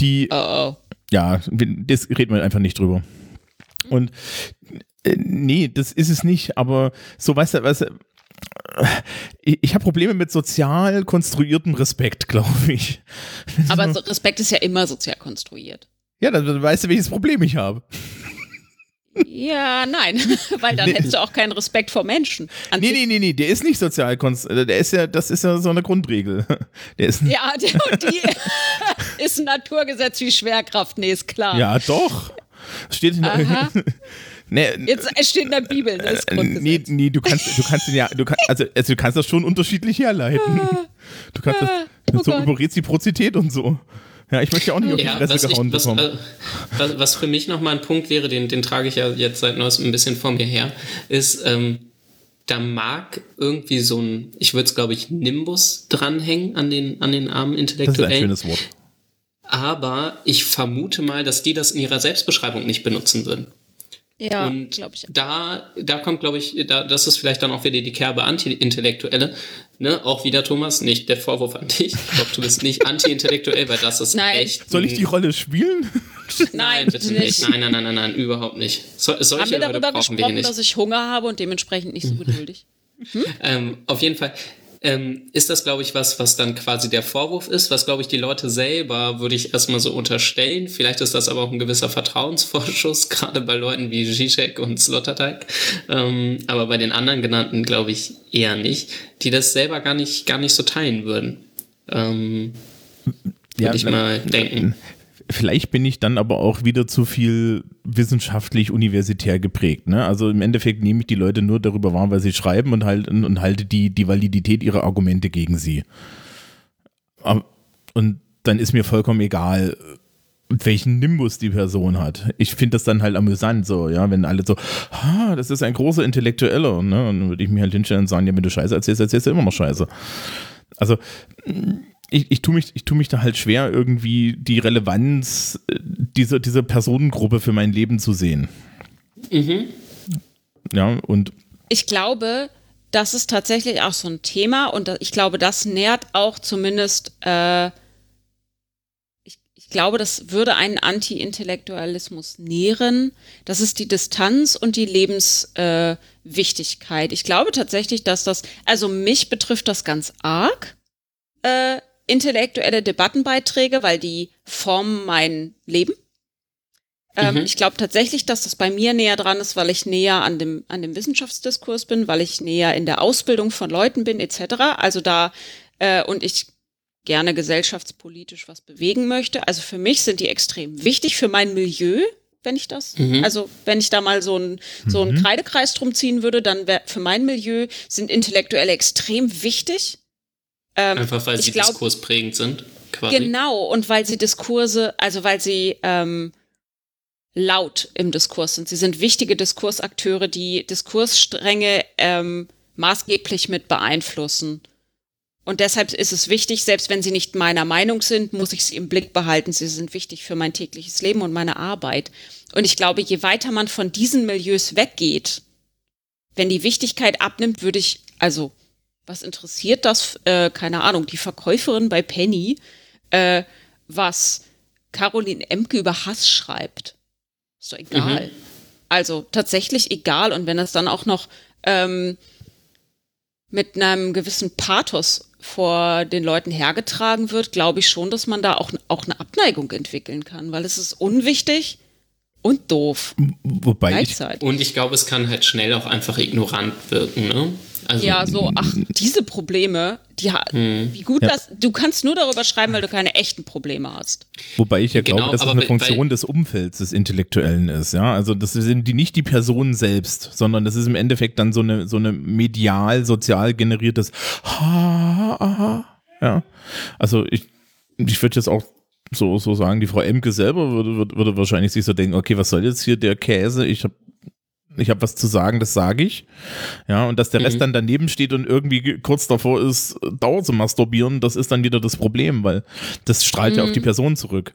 die, Oh, oh. ja, das reden wir einfach nicht drüber. Und äh, nee, das ist es nicht, aber so, weißt du, weißt du, ich, ich habe Probleme mit sozial konstruiertem Respekt, glaube ich. Aber so Respekt ist ja immer sozial konstruiert. Ja, dann, dann weißt du, welches Problem ich habe. Ja, nein, weil dann Nee. hättest du auch keinen Respekt vor Menschen. An Nee, nee, nee, nee, der ist nicht sozial konstruiert. Der ist ja, das ist ja so eine Grundregel. Der ist, Ja, die, und die ist ein Naturgesetz wie Schwerkraft. Nee, ist klar. ja, doch. Steht in Aha. Nee, Jetzt es steht in der Bibel, das Äh, Grundgesetz. Nee, nee, du kannst, du kannst ja, du kannst, also, also du kannst das schon unterschiedlich herleiten. Du kannst das oh so Gott. über Reziprozität und so. Ja, ich möchte ja auch nicht auf die Ja, Fresse was, ich, gehauen was, bekommen. äh, was, was für mich nochmal ein Punkt wäre, den, den trage ich ja jetzt seit neuestem ein bisschen vor mir her, ist, ähm, da mag irgendwie so ein, ich würde es glaube ich, Nimbus dranhängen an den, an den armen das ist ein Intellektuellen. schönes Wort. aber ich vermute mal, dass die das in ihrer Selbstbeschreibung nicht benutzen würden. Ja, Und glaube ich. da, da kommt, glaube ich, da, das ist vielleicht dann auch wieder die Kerbe Anti-Intellektuelle. Ne? Auch wieder, Thomas, nicht der Vorwurf an dich. Ich glaube, du bist nicht anti-intellektuell, weil das ist Nein. echt. Soll ich die Rolle spielen? Nein, bitte nicht. Nein, nein, nein, nein, nein, überhaupt nicht. So, Haben solche wir Leute darüber brauchen wir hier gesprochen, nicht. dass ich Hunger habe und dementsprechend nicht so geduldig? Ähm, auf jeden Fall ähm, ist das, glaube ich, was, was dann quasi der Vorwurf ist, was, glaube ich, die Leute selber, würde ich erstmal so unterstellen. Vielleicht ist das aber auch ein gewisser Vertrauensvorschuss, gerade bei Leuten wie Zizek und Sloterdijk. Ähm, aber bei den anderen genannten, glaube ich, eher nicht, die das selber gar nicht, gar nicht so teilen würden. Ähm, Ja, würde ich mal denken. Vielleicht bin ich dann aber auch wieder zu viel wissenschaftlich universitär geprägt. Ne? Also im Endeffekt nehme ich die Leute nur darüber wahr, weil sie schreiben und, halt, und halte die, die Validität ihrer Argumente gegen sie. Und dann ist mir vollkommen egal, welchen Nimbus die Person hat. Ich finde das dann halt amüsant, so, ja, wenn alle so, ah, das ist ein großer Intellektueller, ne? Und dann würde ich mir halt hinstellen und sagen, ja, wenn du Scheiße erzählst, erzählst du immer noch Scheiße. Also, ich, ich tue mich, ich tu mich da halt schwer, irgendwie die Relevanz äh, dieser, dieser Personengruppe für mein Leben zu sehen. Ja, und Ich glaube, das ist tatsächlich auch so ein Thema und ich glaube, das nährt auch zumindest, äh, ich, ich glaube, das würde einen Anti-Intellektualismus nähren. Das ist die Distanz und die Lebenswichtigkeit. Äh, ich glaube tatsächlich, dass das, also mich betrifft das ganz arg, äh, intellektuelle Debattenbeiträge, weil die formen mein Leben. Ähm, Mhm. Ich glaube tatsächlich, dass das bei mir näher dran ist, weil ich näher an dem, an dem Wissenschaftsdiskurs bin, weil ich näher in der Ausbildung von Leuten bin, etc. Also da, äh, und ich gerne gesellschaftspolitisch was bewegen möchte. Also für mich sind die extrem wichtig für mein Milieu, wenn ich das, Mhm. also wenn ich da mal so einen so einen Kreidekreis drum ziehen würde, dann wäre für mein Milieu sind Intellektuelle extrem wichtig. Ähm, Einfach weil sie glaub- diskursprägend sind, quasi. Genau, und weil sie Diskurse, also weil sie ähm, laut im Diskurs sind. Sie sind wichtige Diskursakteure, die Diskursstränge ähm, maßgeblich mit beeinflussen. Und deshalb ist es wichtig, selbst wenn sie nicht meiner Meinung sind, muss ich sie im Blick behalten. Sie sind wichtig für mein tägliches Leben und meine Arbeit. Und ich glaube, je weiter man von diesen Milieus weggeht, wenn die Wichtigkeit abnimmt, würde ich, also, was interessiert das, äh, keine Ahnung, die Verkäuferin bei Penny, äh, was Caroline Emke über Hass schreibt. Ist doch egal. Also tatsächlich egal. Und wenn das dann auch noch ähm, mit einem gewissen Pathos vor den Leuten hergetragen wird, glaube ich schon, dass man da auch, auch eine Abneigung entwickeln kann, weil es ist unwichtig und doof. Wobei ich, Gleichzeitig. Und ich glaube, es kann halt schnell auch einfach ignorant wirken, ne? Also, Ja, so, ach, diese Probleme, die ha- Hm. wie gut Ja. das, du kannst nur darüber schreiben, weil du keine echten Probleme hast. wobei ich ja Genau, glaube, dass es aber eine Funktion weil- des Umfelds des Intellektuellen ist, ja. Also das sind die nicht die Personen selbst, sondern das ist im Endeffekt dann so eine so eine medial, sozial generiertes Ha, aha, ja. Also ich, ich würde jetzt auch so, so sagen, die Frau Emke selber würde, würde, würde wahrscheinlich sich so denken, okay, was soll jetzt hier der Käse? Ich habe ich habe was zu sagen, das sage ich. Ja, und dass der Rest dann daneben steht und irgendwie ge- kurz davor ist, Dauer zu masturbieren, das ist dann wieder das Problem, weil das strahlt ja auf die Person zurück.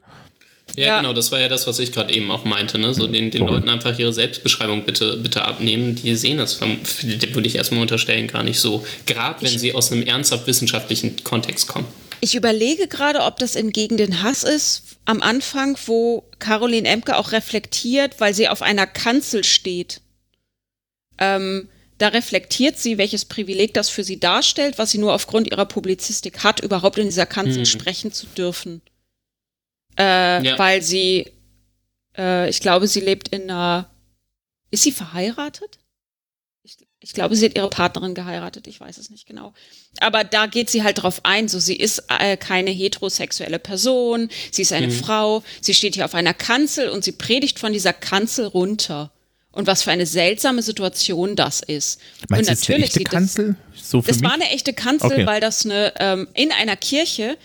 Ja, Ja. genau, das war ja das, was ich gerade eben auch meinte, ne? So den, den. Leuten einfach ihre Selbstbeschreibung bitte, bitte abnehmen. Die sehen das, würde ich erstmal unterstellen, gar nicht so. Gerade wenn sie aus einem ernsthaft wissenschaftlichen Kontext kommen. Ich überlege gerade, ob das in Gegen den Hass ist, am Anfang, wo Caroline Emke auch reflektiert, weil sie auf einer Kanzel steht. Ähm, da reflektiert sie, welches Privileg das für sie darstellt, was sie nur aufgrund ihrer Publizistik hat, überhaupt in dieser Kanzel sprechen zu dürfen. Äh, Ja. Weil sie, äh, ich glaube, sie lebt in einer. Ist sie verheiratet? Ich, ich glaube, sie hat ihre Partnerin geheiratet, ich weiß es nicht genau. Aber da geht sie halt drauf ein, so sie ist äh, keine heterosexuelle Person, sie ist eine Frau, sie steht hier auf einer Kanzel und sie predigt von dieser Kanzel runter. Und was für eine seltsame Situation das ist. Meinst und jetzt eine echte sieht Kanzel? So Das, für das mich? war eine echte Kanzel, Okay. weil das eine ähm, in einer Kirche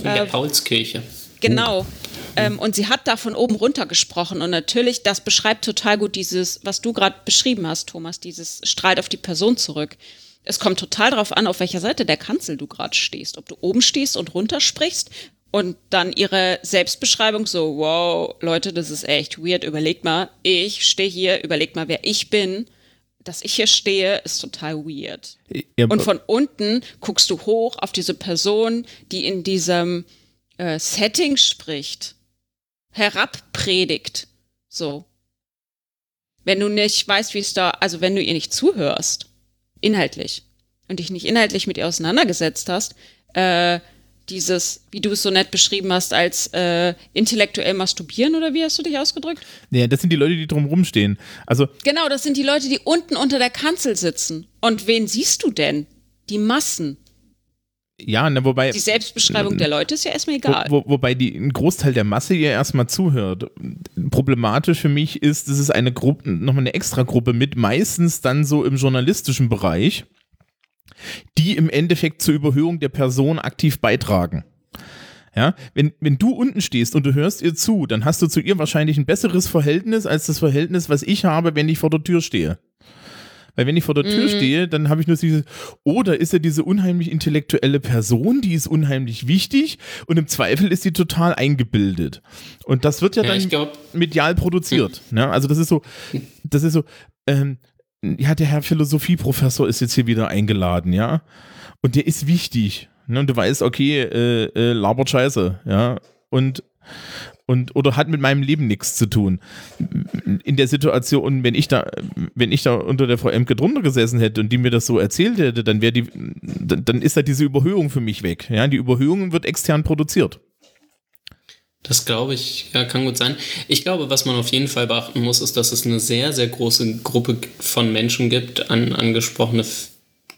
In Äh, der Paulskirche. Genau. Ähm, und sie hat da von oben runter gesprochen. Und natürlich, das beschreibt total gut dieses, was du gerade beschrieben hast, Thomas, dieses strahlt auf die Person zurück. Es kommt total darauf an, auf welcher Seite der Kanzel du gerade stehst. Ob du oben stehst und runter sprichst und dann ihre Selbstbeschreibung so, wow, Leute, das ist echt weird. Überlegt mal, ich stehe hier, überlegt mal, wer ich bin. Dass ich hier stehe, ist total weird. Ja, Und von unten guckst du hoch auf diese Person, die in diesem äh, Setting spricht, herabpredigt. So. Wenn du nicht weißt, wie es da, also wenn du ihr nicht zuhörst, inhaltlich, und dich nicht inhaltlich mit ihr auseinandergesetzt hast, äh, dieses, wie du es so nett beschrieben hast, als äh, intellektuell masturbieren oder wie hast du dich ausgedrückt? ja, das sind die Leute, die drumherum stehen. Also Genau, das sind die Leute, die unten unter der Kanzel sitzen. Und wen siehst du denn? Die Massen. ja, ne, wobei Die Selbstbeschreibung der Leute ist ja erstmal egal. Wo, wo, wobei die, ein Großteil der Masse ihr erstmal zuhört. Problematisch für mich ist, es ist eine Gruppe, nochmal eine extra Gruppe mit, meistens dann so im journalistischen Bereich, die im Endeffekt zur Überhöhung der Person aktiv beitragen. Ja, wenn, wenn du unten stehst und du hörst ihr zu, dann hast du zu ihr wahrscheinlich ein besseres Verhältnis als das Verhältnis, was ich habe, wenn ich vor der Tür stehe. Weil wenn ich vor der Tür stehe, dann habe ich nur dieses, oder ist er diese unheimlich intellektuelle Person, die ist unheimlich wichtig und im Zweifel ist sie total eingebildet. Und das wird ja, Ja, dann glaub- medial produziert. Ne? Also das ist so, das ist so, ähm, ja, der Herr Philosophieprofessor ist jetzt hier wieder eingeladen, ja. Und der ist wichtig. Ne? Und du weißt, okay, äh, äh, labert Scheiße, ja. Und und oder hat mit meinem Leben nichts zu tun. In der Situation, wenn ich da, wenn ich da unter der Frau Emke drunter gesessen hätte und die mir das so erzählt hätte, dann wäre die, dann dann ist da diese Überhöhung für mich weg. Ja, die Überhöhung wird extern produziert. Das glaube ich, ja, kann gut sein. Ich glaube, was man auf jeden Fall beachten muss, ist, dass es eine sehr, sehr große Gruppe von Menschen gibt, an, angesprochene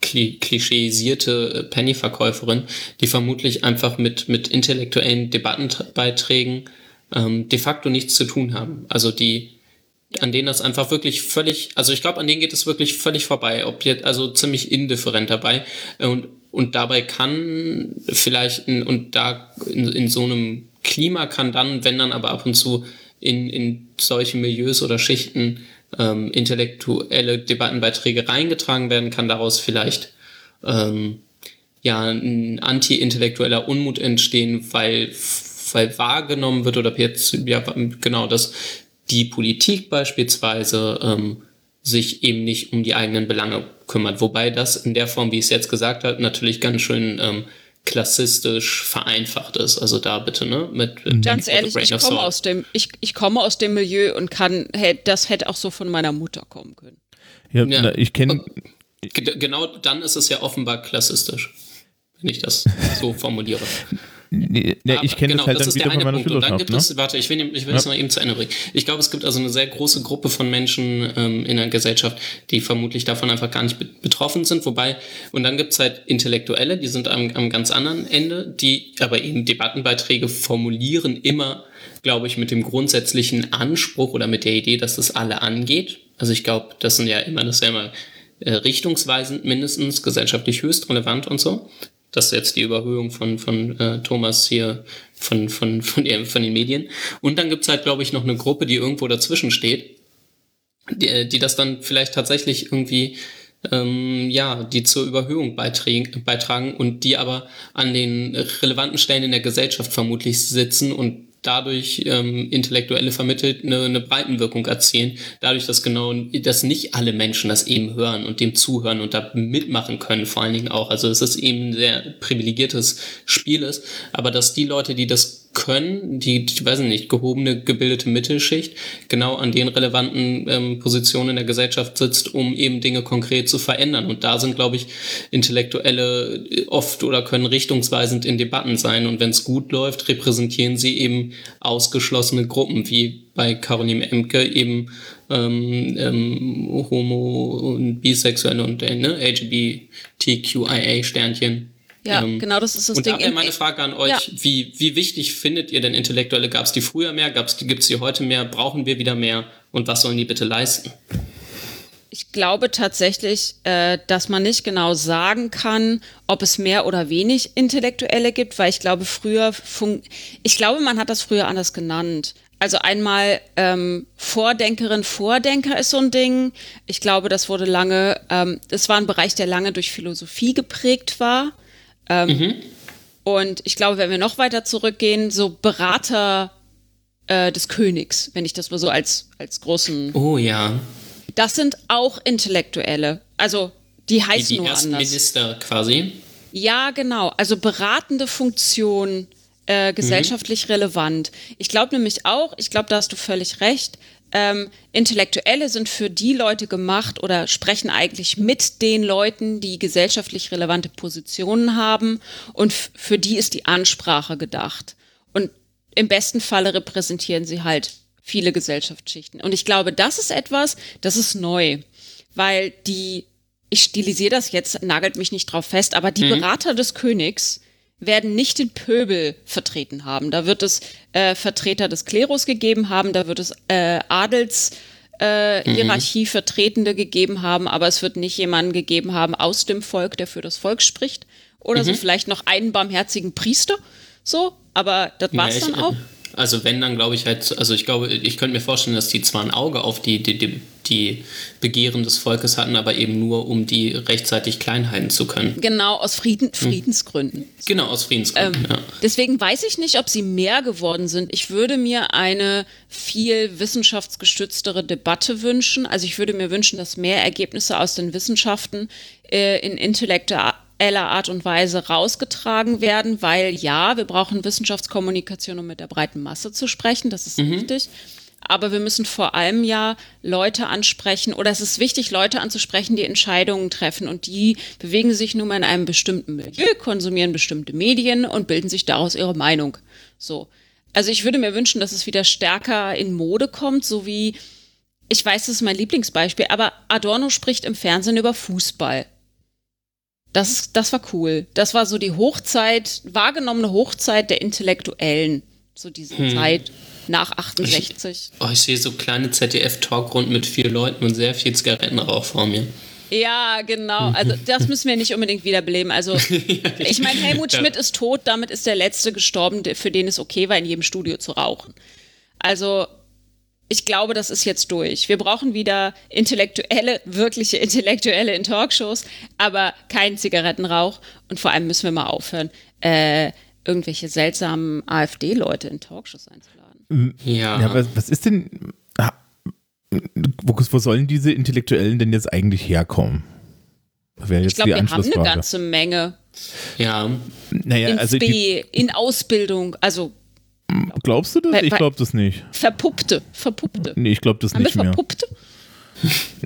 kli klischeisierte äh, Penny-Verkäuferin, die vermutlich einfach mit, mit intellektuellen Debattenbeiträgen ähm, de facto nichts zu tun haben. Also die, an denen das einfach wirklich völlig, also ich glaube, an denen geht es wirklich völlig vorbei, ob jetzt, also ziemlich indifferent dabei. Und, und dabei kann vielleicht, in, und da in, in so einem Klima kann dann, wenn dann aber ab und zu in, in solche Milieus oder Schichten ähm, intellektuelle Debattenbeiträge reingetragen werden, kann daraus vielleicht ähm, ja ein anti-intellektueller Unmut entstehen, weil, weil wahrgenommen wird oder jetzt, ja, genau, dass die Politik beispielsweise ähm, sich eben nicht um die eigenen Belange kümmert. Wobei das in der Form, wie ich es jetzt gesagt habe, natürlich ganz schön ähm, klassistisch vereinfacht ist. Also da bitte, ne? Mit, mit Ganz ehrlich, ich komme aus dem, ich, ich komme aus dem Milieu und kann, hey, das hätte auch so von meiner Mutter kommen können. Ja, Ja. Na, ich kenne, Ge- Genau dann ist es ja offenbar klassistisch, wenn ich das so formuliere. Nee, nee, ich kenne genau, das halt das dann ist wieder der von eine meiner Punkt. Und dann Schülerschaft. gibt Ne? es, warte, ich will, ich will das Ja. mal eben zu Ende bringen. Ich glaube, es gibt also eine sehr große Gruppe von Menschen ähm, in der Gesellschaft, die vermutlich davon einfach gar nicht be betroffen sind. Wobei, und dann gibt es halt Intellektuelle, die sind am, am ganz anderen Ende, die aber eben Debattenbeiträge formulieren, immer, glaube ich, mit dem grundsätzlichen Anspruch oder mit der Idee, dass es alle angeht. Also ich glaube, das sind ja immer, das ist ja immer äh, richtungsweisend mindestens, gesellschaftlich höchst relevant und so. Das ist jetzt die Überhöhung von, von äh, Thomas hier von, von, von, der, von den Medien. Und dann gibt's halt, glaube ich, noch eine Gruppe, die irgendwo dazwischen steht, die, äh, die das dann vielleicht tatsächlich irgendwie, ähm, ja, die zur Überhöhung beitragen, beitragen und die aber an den relevanten Stellen in der Gesellschaft vermutlich sitzen und dadurch ähm, Intellektuelle vermittelt eine, eine Breitenwirkung erzielen, dadurch, dass genau, dass nicht alle Menschen das eben hören und dem zuhören und da mitmachen können, vor allen Dingen auch. Also es ist eben ein sehr privilegiertes Spiel ist, aber dass die Leute, die das können, die, die weiß ich nicht, gehobene, gebildete Mittelschicht, genau an den relevanten ähm, Positionen in der Gesellschaft sitzt, um eben Dinge konkret zu verändern. Und da sind, glaube ich, Intellektuelle äh, oft oder können richtungsweisend in Debatten sein. Und wenn es gut läuft, repräsentieren sie eben ausgeschlossene Gruppen, wie bei Caroline Emke eben ähm, ähm, Homo und Bisexuelle und äh, ne, LGBTQIA-Sternchen. Ja, Ähm, genau, das ist das und Ding. da wäre Im- meine Frage an euch, Ja. wie, wie wichtig findet ihr denn Intellektuelle? Gab es die früher mehr? Gab's Gibt es die heute mehr? Brauchen wir wieder mehr? Und was sollen die bitte leisten? Ich glaube tatsächlich, äh, dass man nicht genau sagen kann, ob es mehr oder wenig Intellektuelle gibt, weil ich glaube, früher, fun ich glaube, man hat das früher anders genannt. Also einmal ähm, Vordenkerin, Vordenker ist so ein Ding. Ich glaube, das wurde lange, ähm, das war ein Bereich, der lange durch Philosophie geprägt war. Ähm, Und ich glaube, wenn wir noch weiter zurückgehen, so Berater äh, des Königs, wenn ich das mal so als, als großen Oh ja, das sind auch Intellektuelle. Also die die, heißen die nur ersten anders. Minister quasi. Ja, genau. Also beratende Funktion, äh, gesellschaftlich relevant. Ich glaube nämlich auch, ich glaube, da hast du völlig recht. Ähm, Intellektuelle sind für die Leute gemacht oder sprechen eigentlich mit den Leuten, die gesellschaftlich relevante Positionen haben und für die ist die Ansprache gedacht. Und im besten Falle repräsentieren sie halt viele Gesellschaftsschichten. Und ich glaube, das ist etwas, das ist neu, weil die, ich stilisiere das jetzt, nagelt mich nicht drauf fest, aber die Berater des Königs werden nicht den Pöbel vertreten haben. Da wird es äh, Vertreter des Klerus gegeben haben, da wird es äh, Adels äh, Hierarchie Vertretende gegeben haben, aber es wird nicht jemanden gegeben haben aus dem Volk, der für das Volk spricht. Oder so vielleicht noch einen barmherzigen Priester. So, aber das war's Ja, ich- dann auch. Also wenn, dann glaube ich halt, also ich glaube, ich könnte mir vorstellen, dass die zwar ein Auge auf die, die, die, die Begehren des Volkes hatten, aber eben nur, um die rechtzeitig klein halten zu können. Genau, aus Frieden, Friedensgründen. Genau, aus Friedensgründen, ja. Deswegen weiß ich nicht, ob sie mehr geworden sind. Ich würde mir eine viel wissenschaftsgestütztere Debatte wünschen. Also ich würde mir wünschen, dass mehr Ergebnisse aus den Wissenschaften äh, in intellektueller Art und Weise rausgetragen werden, weil ja, wir brauchen Wissenschaftskommunikation, um mit der breiten Masse zu sprechen. Das ist wichtig. Aber wir müssen vor allem ja Leute ansprechen, oder es ist wichtig, Leute anzusprechen, die Entscheidungen treffen. Und die bewegen sich nun mal in einem bestimmten Milieu, konsumieren bestimmte Medien und bilden sich daraus ihre Meinung. So. Also ich würde mir wünschen, dass es wieder stärker in Mode kommt, so wie, ich weiß, das ist mein Lieblingsbeispiel, aber Adorno spricht im Fernsehen über Fußball. Das, das war cool. Das war so die Hochzeit, wahrgenommene Hochzeit der Intellektuellen. So diese Zeit nach 68. Oh, ich sehe so kleine ZDF-Talkrunden mit vier Leuten und sehr viel Zigarettenrauch vor mir. Ja, genau. Also das müssen wir nicht unbedingt wiederbeleben. Also ich meine, Helmut Ja. Schmidt ist tot, damit ist der letzte gestorben, für den es okay war, in jedem Studio zu rauchen. Also ich glaube, das ist jetzt durch. Wir brauchen wieder intellektuelle, wirkliche Intellektuelle in Talkshows, aber keinen Zigarettenrauch. Und vor allem müssen wir mal aufhören, äh, irgendwelche seltsamen AfD-Leute in Talkshows einzuladen. Ja. Ja, was, was ist denn. Wo, wo sollen diese Intellektuellen denn jetzt eigentlich herkommen? Ich glaube, wir haben eine ganze Menge ja. naja, in also die, B, in Ausbildung, also glaubst du das? Weil- Ich glaube das nicht. verpuppte, verpuppte. Nee, ich glaube das Haben wir nicht mehr. verpuppte?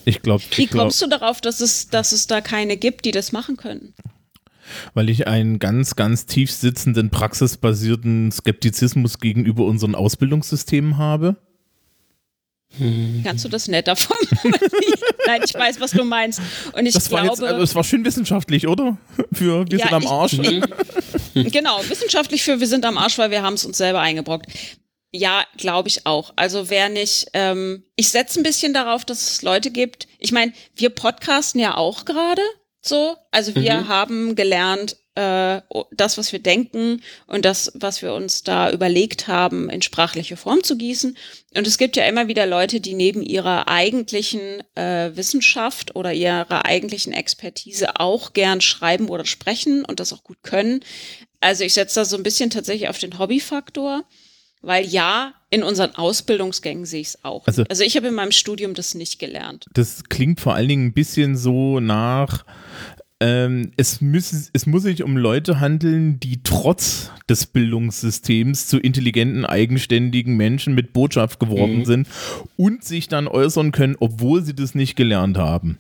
Ich glaube, Wie glaub, kommst du darauf, dass es, dass es da keine gibt, die das machen können? weil ich einen ganz, ganz tief sitzenden, praxisbasierten Skeptizismus gegenüber unseren Ausbildungssystemen habe. Kannst du das netter formulieren? Nein, ich weiß, was du meinst. Und ich Das war glaube, jetzt, also es war schön wissenschaftlich, oder? Für wir Ja, sind am ich- Arsch. genau, wissenschaftlich für wir sind am Arsch, weil wir haben es uns selber eingebrockt. Ja, glaube ich auch. Also wer nicht, ähm, ich setze ein bisschen darauf, dass es Leute gibt. Ich meine, wir podcasten ja auch gerade so. Also wir haben gelernt, äh, das, was wir denken und das, was wir uns da überlegt haben, in sprachliche Form zu gießen. Und es gibt ja immer wieder Leute, die neben ihrer eigentlichen äh, Wissenschaft oder ihrer eigentlichen Expertise auch gern schreiben oder sprechen und das auch gut können. Also ich setze da so ein bisschen tatsächlich auf den Hobbyfaktor. Weil ja, in unseren Ausbildungsgängen sehe ich es auch. Also- Also, ich habe in meinem Studium das nicht gelernt. Das klingt vor allen Dingen ein bisschen so nach, ähm, es, müssen, es muss sich um Leute handeln, die trotz des Bildungssystems zu intelligenten, eigenständigen Menschen mit Botschaft geworden sind und sich dann äußern können, obwohl sie das nicht gelernt haben.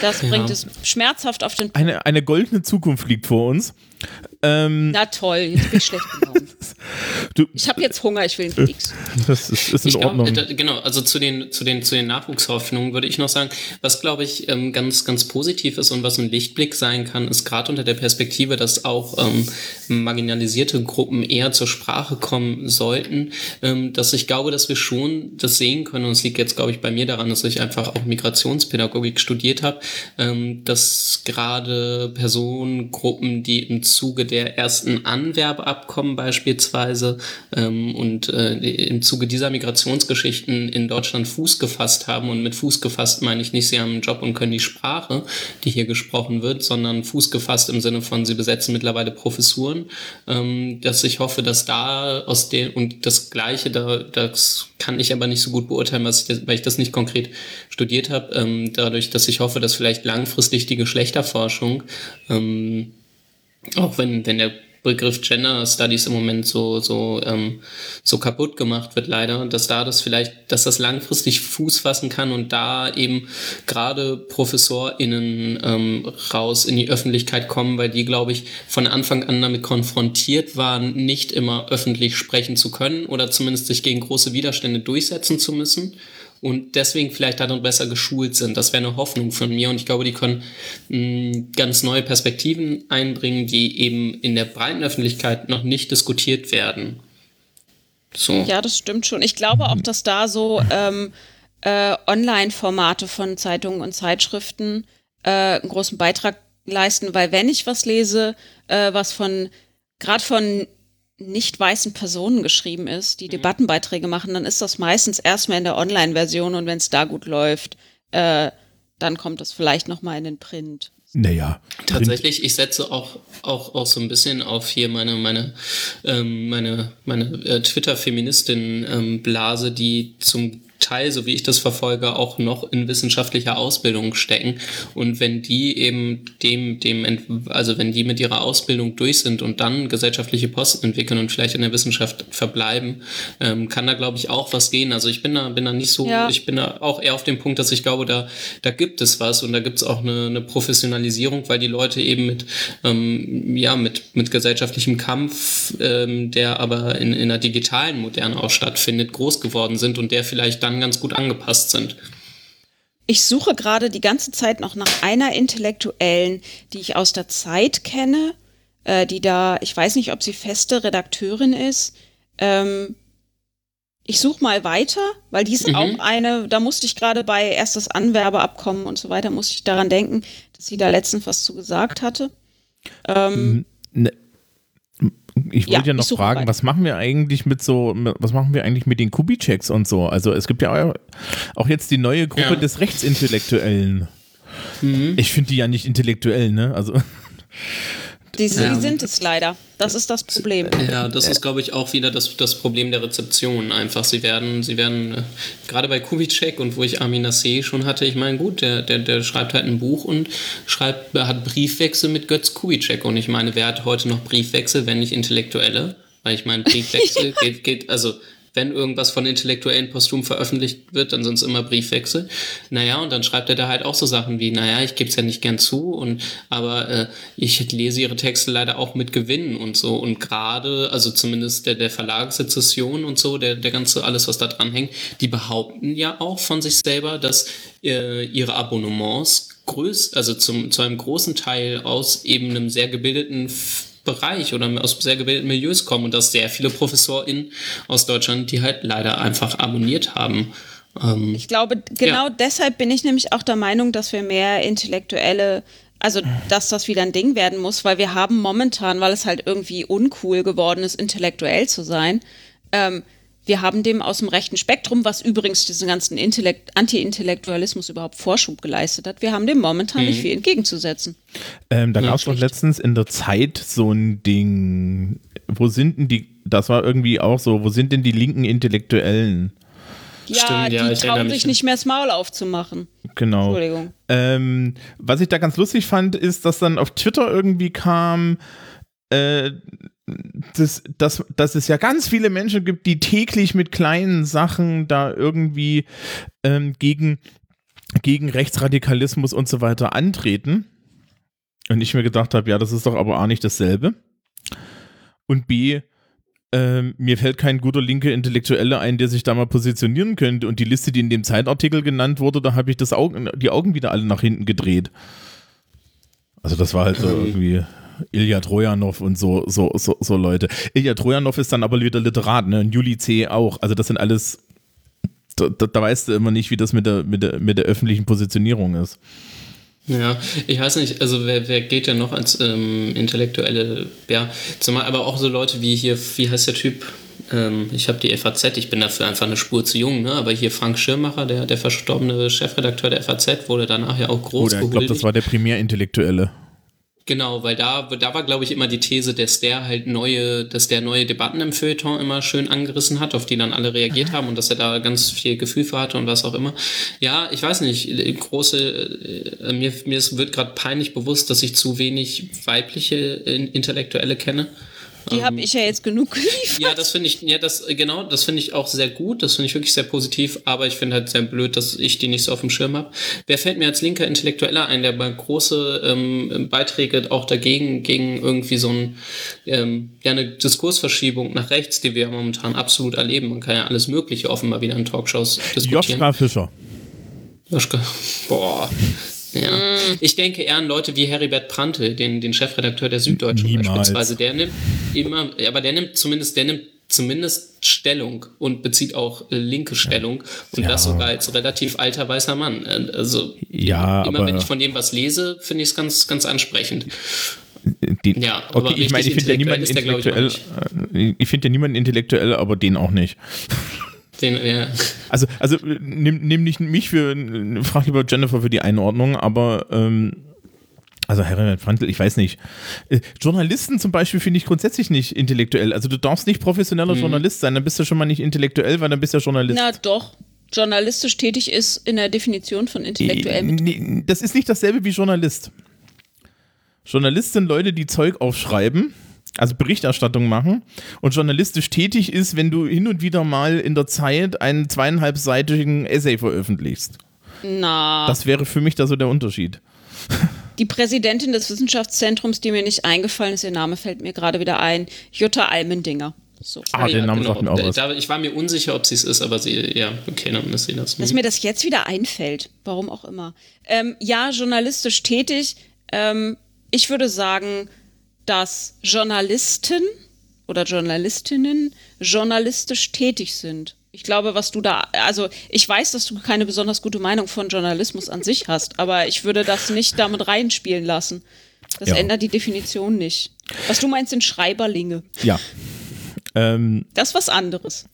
Das Ja. bringt es schmerzhaft auf den Eine, eine goldene Zukunft liegt vor uns. Ähm, Na toll, jetzt bin ich schlecht gelaunt. du, Ich habe jetzt Hunger, ich will einen Keks. das ist, ist in Ich Ordnung. da, genau, also zu den, zu den, zu den Nachwuchshoffnungen würde ich noch sagen, was glaube ich ähm, ganz, ganz positiv ist und was ein Lichtblick sein kann, ist gerade unter der Perspektive, dass auch ähm, marginalisierte Gruppen eher zur Sprache kommen sollten, ähm, dass ich glaube, dass wir schon das sehen können und es liegt jetzt, glaube ich, bei mir daran, dass ich einfach auch Migrationspädagogik studiert habe, ähm, dass gerade Personengruppen, die im Zuge der ersten Anwerbeabkommen beispielsweise ähm, und äh, im Zuge dieser Migrationsgeschichten in Deutschland Fuß gefasst haben. Und mit Fuß gefasst meine ich nicht, sie haben einen Job und können die Sprache, die hier gesprochen wird, sondern Fuß gefasst im Sinne von, sie besetzen mittlerweile Professuren. Ähm, dass ich hoffe, dass da aus den, und das Gleiche, da, das kann ich aber nicht so gut beurteilen, was ich, weil ich das nicht konkret studiert habe, ähm, dadurch, dass ich hoffe, dass vielleicht langfristig die Geschlechterforschung ähm, auch wenn, wenn der Begriff Gender Studies im Moment so, so, ähm, so kaputt gemacht wird, leider, dass da das vielleicht, dass das langfristig Fuß fassen kann und da eben gerade ProfessorInnen ähm, raus in die Öffentlichkeit kommen, weil die, glaube ich, von Anfang an damit konfrontiert waren, nicht immer öffentlich sprechen zu können oder zumindest sich gegen große Widerstände durchsetzen zu müssen und deswegen vielleicht darin besser geschult sind. Das wäre eine Hoffnung von mir und ich glaube, die können mh, ganz neue Perspektiven einbringen, die eben in der breiten Öffentlichkeit noch nicht diskutiert werden. So. Ja, das stimmt schon. Ich glaube auch, dass da so ähm, äh, Online-Formate von Zeitungen und Zeitschriften äh, einen großen Beitrag leisten, weil wenn ich was lese, äh, was von gerade von nicht weißen Personen geschrieben ist, die Debattenbeiträge machen, dann ist das meistens erstmal in der Online-Version und wenn es da gut läuft, äh, dann kommt es vielleicht noch mal in den Print. naja, Tatsächlich, ich setze auch, auch, auch so ein bisschen auf hier meine, meine, ähm, meine, meine äh, Twitter-Feministin-Blase, die zum Teil, so wie ich das verfolge, auch noch in wissenschaftlicher Ausbildung stecken. Und wenn die eben dem, dem, also wenn die mit ihrer Ausbildung durch sind und dann gesellschaftliche Posten entwickeln und vielleicht in der Wissenschaft verbleiben, ähm, kann da, glaube ich, auch was gehen. Also ich bin da, bin da nicht so, Ja. ich bin da auch eher auf dem Punkt, dass ich glaube, da, da gibt es was und da gibt es auch eine, eine Professionalisierung, weil die Leute eben mit, ähm, ja, mit, mit gesellschaftlichem Kampf, ähm, der aber in, in einer digitalen Moderne auch stattfindet, groß geworden sind und der vielleicht dann ganz gut angepasst sind. Ich suche gerade die ganze Zeit noch nach einer Intellektuellen, die ich aus der Zeit kenne, äh, die da, ich weiß nicht, ob sie feste Redakteurin ist. Ähm, ich suche mal weiter, weil die ist Mhm. auch eine, da musste ich gerade bei erstes Anwerbeabkommen und so weiter, musste ich daran denken, dass sie da letztens was zu gesagt hatte. Ähm, Ne, ich Ja, wollte ja ich noch fragen, was machen wir eigentlich mit so, was machen wir eigentlich mit den Kubitscheks und so? Also es gibt ja auch jetzt die neue Gruppe Ja. des Rechtsintellektuellen. Mhm. Ich finde die ja nicht intellektuell, ne? Also die, sie Ja. sind es leider. Das ist das Problem. Ja, das ist, glaube ich, auch wieder das, das Problem der Rezeption. Einfach, sie werden, sie werden, äh, gerade bei Kubitschek und wo ich Armin Nassé schon hatte, ich meine, gut, der, der, der schreibt halt ein Buch und schreibt, hat Briefwechsel mit Götz Kubitschek. Und ich meine, wer hat heute noch Briefwechsel, wenn nicht Intellektuelle? Weil ich meine, Briefwechsel geht, geht, also wenn irgendwas von Intellektuellen posthum veröffentlicht wird, dann sonst immer Briefwechsel. Naja, und dann schreibt er da halt auch so Sachen wie, naja, ich gebe es ja nicht gern zu, und aber äh, ich lese ihre Texte leider auch mit Gewinn und so. Und gerade, also zumindest der, der Verlagssezession und so, der, der ganze, alles, was da dran hängt, die behaupten ja auch von sich selber, dass äh, ihre Abonnements größt, also zum, zu einem großen Teil aus eben einem sehr gebildeten Bereich oder aus sehr gebildeten Milieus kommen und dass sehr viele ProfessorInnen aus Deutschland, die halt leider einfach abonniert haben. Ähm, ich glaube, genau ja. deshalb bin ich nämlich auch der Meinung, dass wir mehr intellektuelle also, dass das wieder ein Ding werden muss, weil wir haben momentan, weil es halt irgendwie uncool geworden ist, intellektuell zu sein, ähm, wir haben dem aus dem rechten Spektrum, was übrigens diesen ganzen Anti-Intellektualismus überhaupt Vorschub geleistet hat, wir haben dem momentan mhm. nicht viel entgegenzusetzen. Ähm, da gab es doch letztens in der Zeit so ein Ding, wo sind denn die, das war irgendwie auch so, wo sind denn die linken Intellektuellen? Ja, Stimmt, ja, die trauen sich nicht mehr das Maul aufzumachen. Genau. Entschuldigung. Ähm, was ich da ganz lustig fand, ist, dass dann auf Twitter irgendwie kam, äh, dass, dass, dass es ja ganz viele Menschen gibt, die täglich mit kleinen Sachen da irgendwie ähm, gegen, gegen Rechtsradikalismus und so weiter antreten. Und ich mir gedacht habe, ja, das ist doch aber A nicht dasselbe. Und B, ähm, mir fällt kein guter linker Intellektueller ein, der sich da mal positionieren könnte. Und die Liste, die in dem Zeitartikel genannt wurde, da habe ich das Augen, die Augen wieder alle nach hinten gedreht. Also das war halt so irgendwie Ilya Trojanov und so, so, so, so Leute. Ilya Trojanov ist dann aber wieder Literat, ne? Und Juli C. auch. Also das sind alles, da, da, da weißt du immer nicht, wie das mit der, mit der, mit der öffentlichen Positionierung ist. Ja, ich weiß nicht, also wer, wer geht denn noch als ähm, intellektuelle, ja, zumal aber auch so Leute wie hier, wie heißt der Typ? Ähm, ich habe die FAZ, ich bin dafür einfach eine Spur zu jung, ne? aber hier Frank Schirmacher, der, der verstorbene Chefredakteur der FAZ, wurde danach ja auch groß Oder ich glaube, das war der Primärintellektuelle. Genau, weil da, da war, glaube ich, immer die These, dass der halt neue, dass der neue Debatten im Feuilleton immer schön angerissen hat, auf die dann alle reagiert haben und dass er da ganz viel Gefühl für hatte und was auch immer. Ja, ich weiß nicht, große, äh, mir, mir wird gerade peinlich bewusst, dass ich zu wenig weibliche Intellektuelle kenne. Die ähm, habe ich ja jetzt genug geliefert. Ja, das finde ich, ja, das, genau, das finde ich auch sehr gut. Das finde ich wirklich sehr positiv. Aber ich finde halt sehr blöd, dass ich die nicht so auf dem Schirm habe. Wer fällt mir als linker Intellektueller ein, der bei große ähm, Beiträge auch dagegen, gegen irgendwie so ein, ähm, ja, eine Diskursverschiebung nach rechts, die wir momentan absolut erleben. Man kann ja alles Mögliche offenbar wieder in Talkshows diskutieren. Joschka Fischer. Joschka, boah. Ja. Mm. Ich denke eher an Leute wie Heribert Prantl, den, den Chefredakteur der Süddeutschen Niemals. beispielsweise. Der nimmt immer, aber der nimmt zumindest, der nimmt zumindest Stellung und bezieht auch äh, linke Stellung und ja. das sogar als relativ alter weißer Mann. Äh, also ja, immer wenn ich von dem was lese, finde ich es ganz, ganz ansprechend. Den, ja, okay, ich meine, ich finde ja niemanden intellektuell, ich, ich finde ja niemanden intellektuell, aber den auch nicht. Den, ja. Also, also nimm, nimm nicht mich für, frag lieber Jennifer für die Einordnung, aber ähm, also Herbert Prantl, ich weiß nicht. Äh, Journalisten zum Beispiel finde ich grundsätzlich nicht intellektuell. Also du darfst nicht professioneller mhm. Journalist sein, dann bist du schon mal nicht intellektuell, weil dann bist du ja Journalist. Na doch. Journalistisch tätig ist in der Definition von intellektuell. Das ist nicht dasselbe wie Journalist. Journalist sind Leute, die Zeug aufschreiben also Berichterstattung machen und journalistisch tätig ist, wenn du hin und wieder mal in der Zeit einen zweieinhalbseitigen Essay veröffentlichst. Na. Das wäre für mich da so der Unterschied. Die Präsidentin des Wissenschaftszentrums, die mir nicht eingefallen ist, ihr Name fällt mir gerade wieder ein, Jutta Almendinger. So. Ah, den Namen genau. sagt mir auch was. Da, ich war mir unsicher, ob sie es ist, aber sie, ja, okay, dann ist sie das. Dass mir das jetzt wieder einfällt, warum auch immer. Ähm, ja, journalistisch tätig. Ähm, ich würde sagen, dass Journalisten oder Journalistinnen journalistisch tätig sind. Ich glaube, was du da, also ich weiß, dass du keine besonders gute Meinung von Journalismus an sich hast, aber ich würde das nicht damit reinspielen lassen. Das ja. ändert die Definition nicht. Was du meinst, sind Schreiberlinge. Ja. Ähm, das ist was anderes.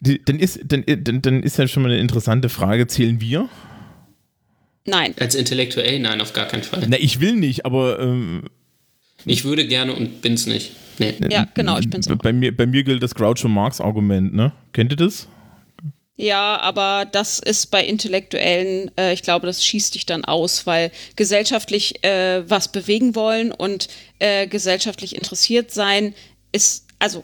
Dann ist, dann, dann, dann ist ja schon mal eine interessante Frage, zählen wir? Nein. Als intellektuell, nein, auf gar keinen Fall. Na, ich will nicht, aber ähm, ich würde gerne und bin's nicht. Nee. Ja, genau, ich bin's auch. Bei mir, bei mir gilt das Groucho Marx Argument, ne? Kennt ihr das? Ja, aber das ist bei Intellektuellen, äh, ich glaube, das schießt dich dann aus, weil gesellschaftlich äh, was bewegen wollen und äh, gesellschaftlich interessiert sein ist, also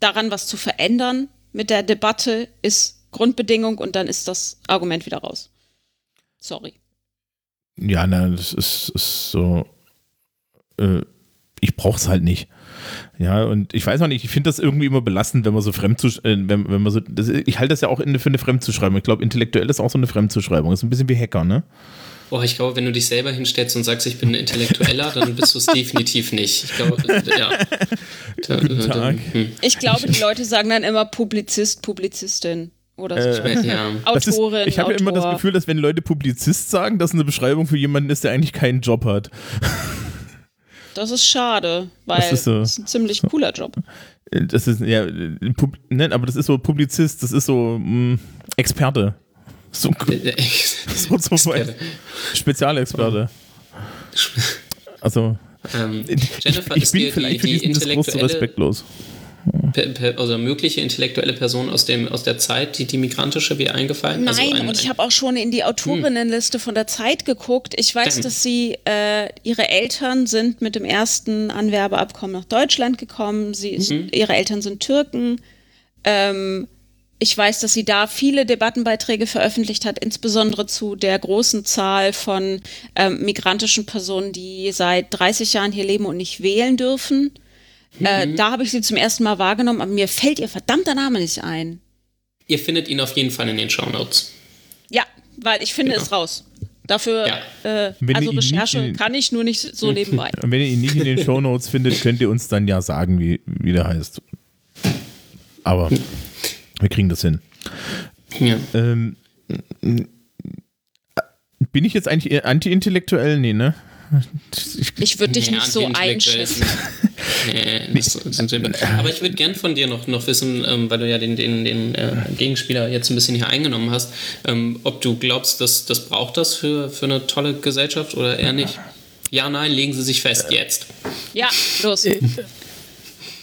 daran was zu verändern, mit der Debatte ist Grundbedingung und dann ist das Argument wieder raus. Sorry. Ja, na, das ist, ist so. Äh, ich brauch's halt nicht. Ja, und ich weiß auch nicht, ich finde das irgendwie immer belastend, wenn man so fremd äh, wenn, wenn man so, das, ich halte das ja auch in, für eine Fremdzuschreibung. Ich glaube, intellektuell ist auch so eine Fremdzuschreibung. Das ist ein bisschen wie Hacker, ne? Boah, ich glaube, wenn du dich selber hinstellst und sagst, ich bin ein Intellektueller, dann bist du es definitiv nicht. Ich glaube, ja. Da, Guten Tag. Da, hm. Ich glaube, die Leute sagen dann immer Publizist, Publizistin oder so. Äh, ja. Autorin. Ist, ich habe ja immer das Gefühl, dass wenn Leute Publizist sagen, dass eine Beschreibung für jemanden ist, der eigentlich keinen Job hat. Das ist schade, weil das ist, so, das ist ein ziemlich cooler Job. Das ist, ja, Pub, ne, aber das ist so Publizist, das ist so mh, mm, Experte. So, so, so, so Spezialexperte. Also, ähm, Jennifer, ich, ich bin vielleicht die, die für diesen Diskurs so respektlos also mögliche intellektuelle Person aus, dem, aus der Zeit, die, die migrantische wie eingefallen? Also Nein, also ein, und ich habe auch schon in die Autorinnenliste hm. von der Zeit geguckt. Ich weiß, ähm. dass sie, äh, ihre Eltern sind mit dem ersten Anwerbeabkommen nach Deutschland gekommen. Sie, mhm. Ihre Eltern sind Türken. Ähm, ich weiß, dass sie da viele Debattenbeiträge veröffentlicht hat, insbesondere zu der großen Zahl von ähm, migrantischen Personen, die seit 30 Jahren hier leben und nicht wählen dürfen. Äh, mhm. Äh, da habe ich sie zum ersten Mal wahrgenommen, aber mir fällt ihr verdammter Name nicht ein. Ihr findet ihn auf jeden Fall in den Show Notes. Ja, weil ich finde genau. es raus. Dafür, ja. äh, also Recherche kann ich nur nicht so nebenbei. Und wenn ihr ihn nicht in den Show Notes findet, könnt ihr uns dann ja sagen, wie, wie der heißt. Aber wir kriegen das hin. Ja. Ähm, bin ich jetzt eigentlich anti-intellektuell? Nee, ne? Ich, ich würde dich nicht so einschätzen. nee, aber ich würde gern von dir noch, noch wissen, ähm, weil du ja den, den, den äh, Gegenspieler jetzt ein bisschen hier eingenommen hast, ähm, ob du glaubst, dass das braucht das für, für eine tolle Gesellschaft oder eher nicht? Ja, nein, legen Sie sich fest jetzt. Ja, los.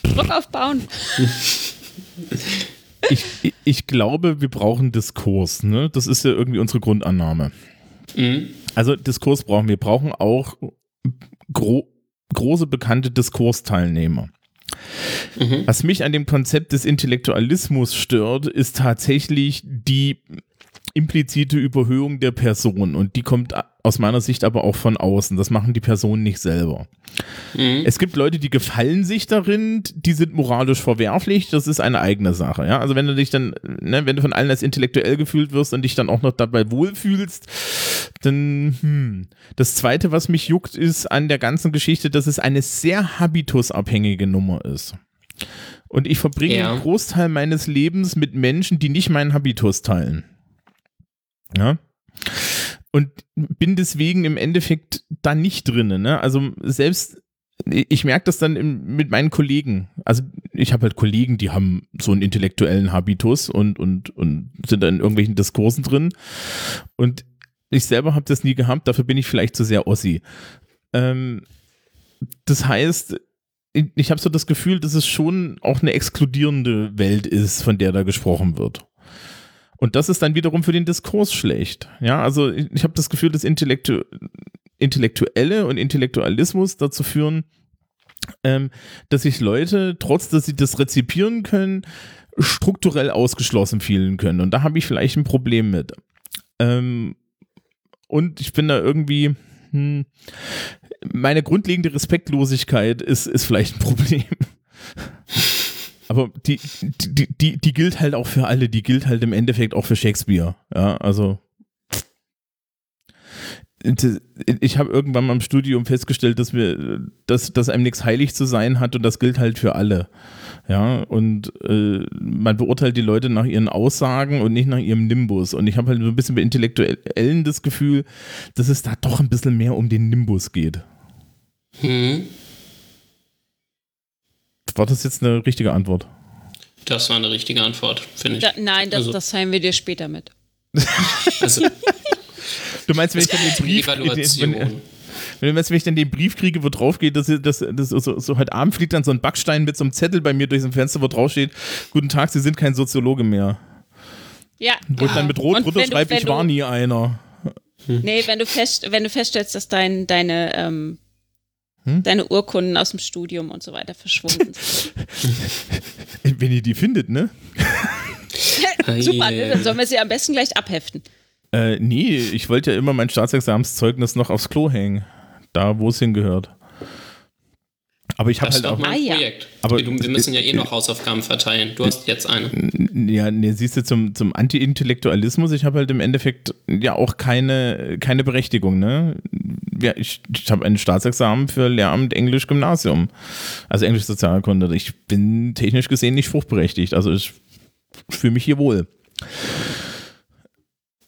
Druck aufbauen. Ich, ich, glaube, wir brauchen Diskurs. Ne? Das ist ja irgendwie unsere Grundannahme. Mhm. Also Diskurs brauchen wir. Brauchen auch gro große bekannte Diskursteilnehmer. Mhm. Was mich an dem Konzept des Intellektualismus stört, ist tatsächlich die implizite Überhöhung der Person und die kommt aus meiner Sicht aber auch von außen. Das machen die Personen nicht selber. Mhm. Es gibt Leute, die gefallen sich darin, die sind moralisch verwerflich, das ist eine eigene Sache. Ja? Also wenn du dich dann, ne, wenn du von allen als intellektuell gefühlt wirst und dich dann auch noch dabei wohlfühlst, dann, hm. Das zweite, was mich juckt, ist an der ganzen Geschichte, dass es eine sehr habitusabhängige Nummer ist. Und ich verbringe ja. einen Großteil meines Lebens mit Menschen, die nicht meinen Habitus teilen. Ja. Und bin deswegen im Endeffekt da nicht drin. Ne? Also selbst, ich merke das dann im, mit meinen Kollegen. Also ich habe halt Kollegen, die haben so einen intellektuellen Habitus und, und, und sind da in irgendwelchen Diskursen drin. Und ich selber habe das nie gehabt, dafür bin ich vielleicht zu sehr Ossi. Ähm, das heißt, ich habe so das Gefühl, dass es schon auch eine exkludierende Welt ist, von der da gesprochen wird. Und das ist dann wiederum für den Diskurs schlecht. Ja, also ich, ich habe das Gefühl, dass Intellektu Intellektuelle und Intellektualismus dazu führen, ähm, dass sich Leute, trotz dass sie das rezipieren können, strukturell ausgeschlossen fühlen können. Und da habe ich vielleicht ein Problem mit. Ähm, und ich bin da irgendwie, hm, meine grundlegende Respektlosigkeit ist, ist vielleicht ein Problem. Aber die, die, die, die gilt halt auch für alle, die gilt halt im Endeffekt auch für Shakespeare. Ja, also ich habe irgendwann mal im Studium festgestellt, dass wir, dass, dass einem nichts heilig zu sein hat und das gilt halt für alle. Ja, und äh, man beurteilt die Leute nach ihren Aussagen und nicht nach ihrem Nimbus. Und ich habe halt so ein bisschen bei Intellektuellen das Gefühl, dass es da doch ein bisschen mehr um den Nimbus geht. Hm. War das jetzt eine richtige Antwort? Das war eine richtige Antwort, finde ich. Da, nein, das, also. das teilen wir dir später mit. also, du meinst, wenn ich dann den Brief, wenn, wenn, wenn ich dann den Brief kriege, wo drauf geht, dass, dass, dass so, so heute Abend fliegt dann so ein Backstein mit so einem Zettel bei mir durch ein Fenster, wo drauf steht, guten Tag, Sie sind kein Soziologe mehr. Ja. Wo ich dann mit Rot drunter schreibe, ich war nie einer. Nee, wenn du, fest, wenn du feststellst, dass dein, deine ähm, deine Urkunden aus dem Studium und so weiter verschwunden sind. Wenn ihr die findet, ne? Super, ne? dann sollen wir sie am besten gleich abheften. Äh, nee, ich wollte ja immer mein Staatsexamenszeugnis noch aufs Klo hängen. Da, wo es hingehört. Aber ich habe Das halt auch. mein Ah, ja. Projekt. Aber- du, wir müssen ja eh noch Hausaufgaben verteilen. Du hast jetzt eine. Ja, nee, siehst du, zum, zum Anti-Intellektualismus, ich habe halt im Endeffekt ja auch keine, keine Berechtigung, ne? Ja, ich ich habe ein Staatsexamen für Lehramt Englisch Gymnasium. Also Englisch Sozialkunde. Ich bin technisch gesehen nicht fruchtberechtigt. Also ich fühle mich hier wohl.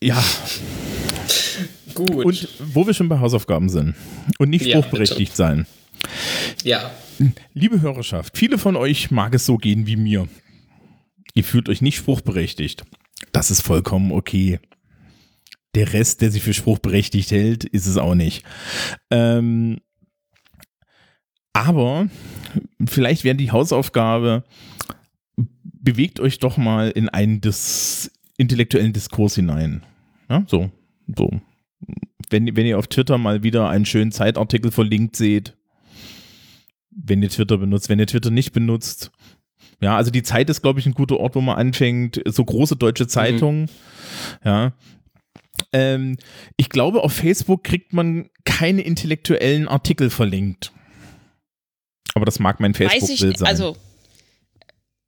Ja, Gut. und wo wir schon bei Hausaufgaben sind und nicht Ja, fruchtberechtigt sein. Ja. Liebe Hörerschaft, viele von euch mag es so gehen wie mir. Ihr fühlt euch nicht spruchberechtigt. Das ist vollkommen okay. Der Rest, der sich für spruchberechtigt hält, ist es auch nicht. Ähm, aber vielleicht wäre die Hausaufgabe, bewegt euch doch mal in einen dis intellektuellen Diskurs hinein. Ja, so, so. Wenn, wenn ihr auf Twitter mal wieder einen schönen Zeitartikel verlinkt seht, wenn ihr Twitter benutzt, wenn ihr Twitter nicht benutzt. Ja, also die Zeit ist, glaube ich, ein guter Ort, wo man anfängt. So große deutsche Zeitungen. Ja. Ähm, ich glaube, auf Facebook kriegt man keine intellektuellen Artikel verlinkt. Aber das mag mein Weiß ich Facebook-Bild nicht. sein. Also,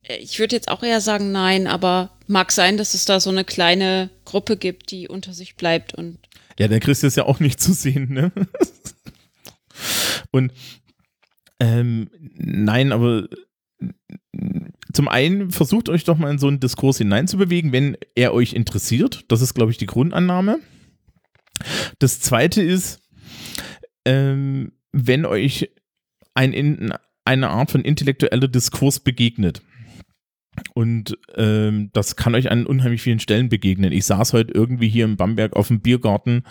äh, ich würde jetzt auch eher sagen nein, aber mag sein, dass es da so eine kleine Gruppe gibt, die unter sich bleibt und Ja, dann kriegst du es ja auch nicht zu sehen, ne? Und ähm, nein, aber zum einen versucht euch doch mal in so einen Diskurs hineinzubewegen, wenn er euch interessiert. Das ist, glaube ich, die Grundannahme. Das zweite ist, ähm, wenn euch ein, in, eine Art von intellektueller Diskurs begegnet. Und ähm, das kann euch an unheimlich vielen Stellen begegnen. Ich saß heute irgendwie hier in Bamberg auf dem Biergarten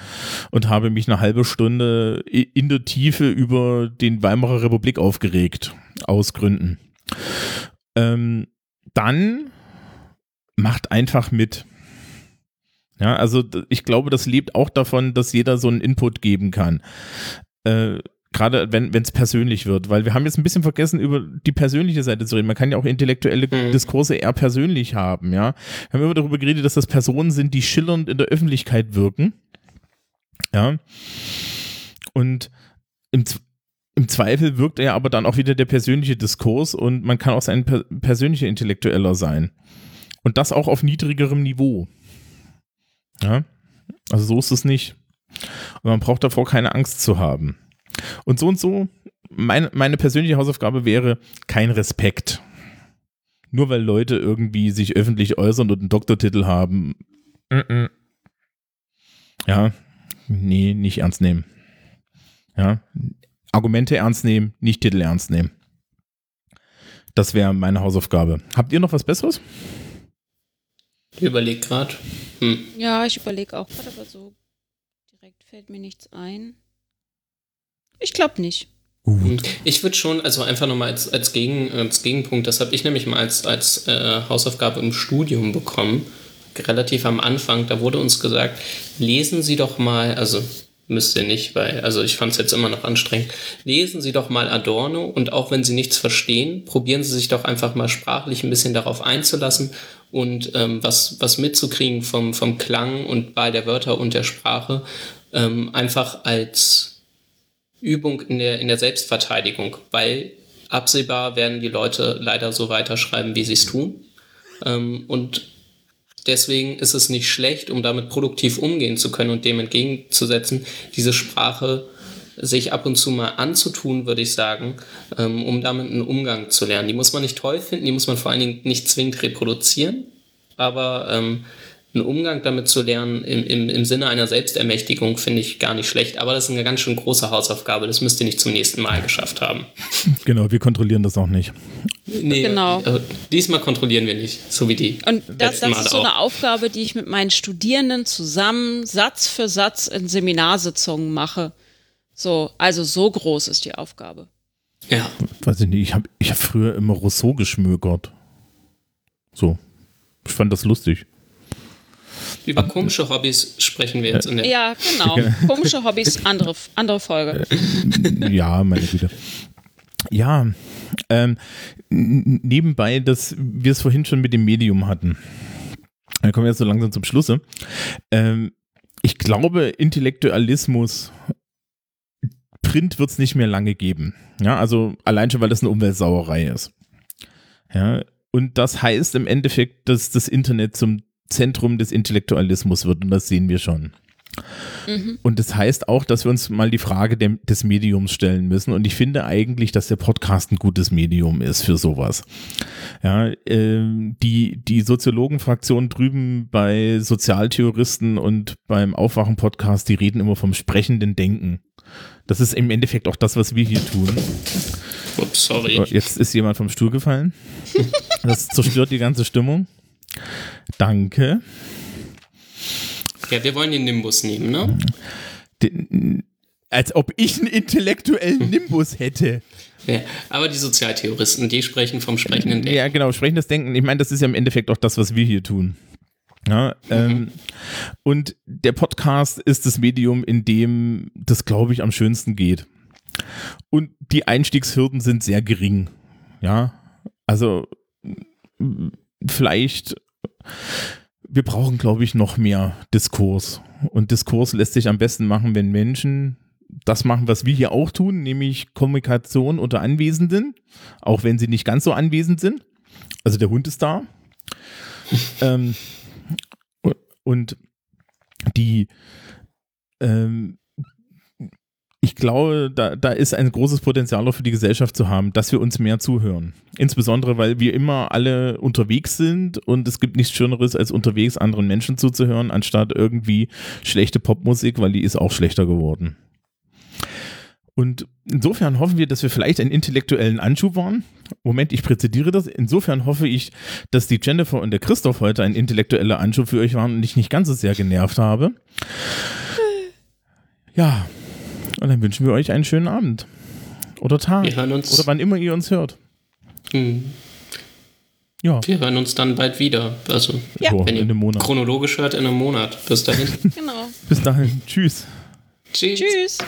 und habe mich eine halbe Stunde in der Tiefe über den Weimarer Republik aufgeregt. Aus Gründen. Ähm, dann macht einfach mit. Ja, also ich glaube, das lebt auch davon, dass jeder so einen Input geben kann. Äh, Gerade wenn es persönlich wird, weil wir haben jetzt ein bisschen vergessen, über die persönliche Seite zu reden. Man kann ja auch intellektuelle Mhm. Diskurse eher persönlich haben, ja. Wir haben immer darüber geredet, dass das Personen sind, die schillernd in der Öffentlichkeit wirken. Ja. Und im, im Zweifel wirkt er aber dann auch wieder der persönliche Diskurs und man kann auch sein per persönlicher Intellektueller sein. Und das auch auf niedrigerem Niveau. Ja. Also so ist es nicht. Und man braucht davor keine Angst zu haben. Und so und so, meine, meine persönliche Hausaufgabe wäre kein Respekt. Nur weil Leute irgendwie sich öffentlich äußern und einen Doktortitel haben. Mm-mm. Ja, nee, nicht ernst nehmen. Ja, Argumente ernst nehmen, nicht Titel ernst nehmen. Das wäre meine Hausaufgabe. Habt ihr noch was Besseres? Ich überleg gerade. Hm. ja, ich überlege auch gerade, aber so direkt fällt mir nichts ein. Ich glaube nicht. Gut. Ich würde schon, also einfach nochmal als, als, Gegen, als Gegenpunkt, das habe ich nämlich mal als, als äh, Hausaufgabe im Studium bekommen, relativ am Anfang, da wurde uns gesagt, lesen Sie doch mal, also müsst ihr nicht, weil, also ich fand es jetzt immer noch anstrengend, lesen Sie doch mal Adorno und auch wenn Sie nichts verstehen, probieren Sie sich doch einfach mal sprachlich ein bisschen darauf einzulassen und ähm, was, was mitzukriegen vom, vom Klang und Wahl der Wörter und der Sprache, ähm, einfach als Übung in der, in der Selbstverteidigung, weil absehbar werden die Leute leider so weiterschreiben, wie sie es tun. Ähm, und deswegen ist es nicht schlecht, um damit produktiv umgehen zu können und dem entgegenzusetzen, diese Sprache sich ab und zu mal anzutun, würde ich sagen, ähm, um damit einen Umgang zu lernen. Die muss man nicht toll finden, die muss man vor allen Dingen nicht zwingend reproduzieren, aber ähm, einen Umgang damit zu lernen im, im, im Sinne einer Selbstermächtigung finde ich gar nicht schlecht. Aber das ist eine ganz schön große Hausaufgabe. Das müsst ihr nicht zum nächsten Mal geschafft haben. Genau, wir kontrollieren das auch nicht. Nee, Genau. äh, diesmal kontrollieren wir nicht, so wie die. Und das, das ist so eine Aufgabe, die ich mit meinen Studierenden zusammen Satz für Satz in Seminarsitzungen mache. So, also so groß ist die Aufgabe. Ja, Weiß ich nicht, ich habe ich hab früher immer Rousseau geschmökert. So. Ich fand das lustig. Über komische Hobbys sprechen wir jetzt in der. Ja, genau. Komische Hobbys, andere, andere Folge. ja, meine Güte. Ja, ähm, nebenbei, dass wir es vorhin schon mit dem Medium hatten. Dann kommen wir jetzt so langsam zum Schlusse. Ähm, ich glaube, Intellektualismus, Print wird es nicht mehr lange geben. Ja, also allein schon, weil das eine Umweltsauerei ist. Ja, und das heißt im Endeffekt, dass das Internet zum Zentrum des Intellektualismus wird und das sehen wir schon. Und das heißt auch, dass wir uns mal die Frage dem, des Mediums stellen müssen. Und ich finde eigentlich, dass der Podcast ein gutes Medium ist für sowas. Ja, ähm, die, die Soziologenfraktion drüben bei Sozialtheoristen und beim Aufwachen-Podcast, die reden immer vom sprechenden Denken. Das ist im Endeffekt auch das, was wir hier tun. Ups, sorry. So, Jetzt ist jemand vom Stuhl gefallen. Das zerstört die ganze Stimmung. Danke. Ja, wir wollen den Nimbus nehmen, ne? Den, als ob ich einen intellektuellen Nimbus hätte. Ja, aber die Sozialtheoristen, die sprechen vom sprechenden Denken. Ja, genau, sprechendes Denken. Ich meine, das ist ja im Endeffekt auch das, was wir hier tun. Ja, ähm, und der Podcast ist das Medium, in dem das, glaube ich, am schönsten geht. Und die Einstiegshürden sind sehr gering. Ja, also vielleicht, wir brauchen, glaube ich, noch mehr Diskurs. Und Diskurs lässt sich am besten machen, wenn Menschen das machen, was wir hier auch tun, nämlich Kommunikation unter Anwesenden, auch wenn sie nicht ganz so anwesend sind. Also der Hund ist da. ähm, und die, ähm, ich glaube, da, da ist ein großes Potenzial auch für die Gesellschaft zu haben, dass wir uns mehr zuhören. Insbesondere, weil wir immer alle unterwegs sind und es gibt nichts Schöneres, als unterwegs anderen Menschen zuzuhören, anstatt irgendwie schlechte Popmusik, weil die ist auch schlechter geworden. Und insofern hoffen wir, dass wir vielleicht einen intellektuellen Anschub waren. Moment, ich präzidiere das. Insofern hoffe ich, dass die Jennifer und der Christoph heute ein intellektueller Anschub für euch waren und ich nicht ganz so sehr genervt habe. Ja, und dann wünschen wir euch einen schönen Abend. Oder Tag. Wir hören uns- Oder wann immer ihr uns hört. Hm. Ja, Wir hören uns dann bald wieder. Also, Ja. wenn in ihr einem Monat. chronologisch hört, in einem Monat. Bis dahin. Genau. Bis dahin. Tschüss. Tschüss. Tschüss.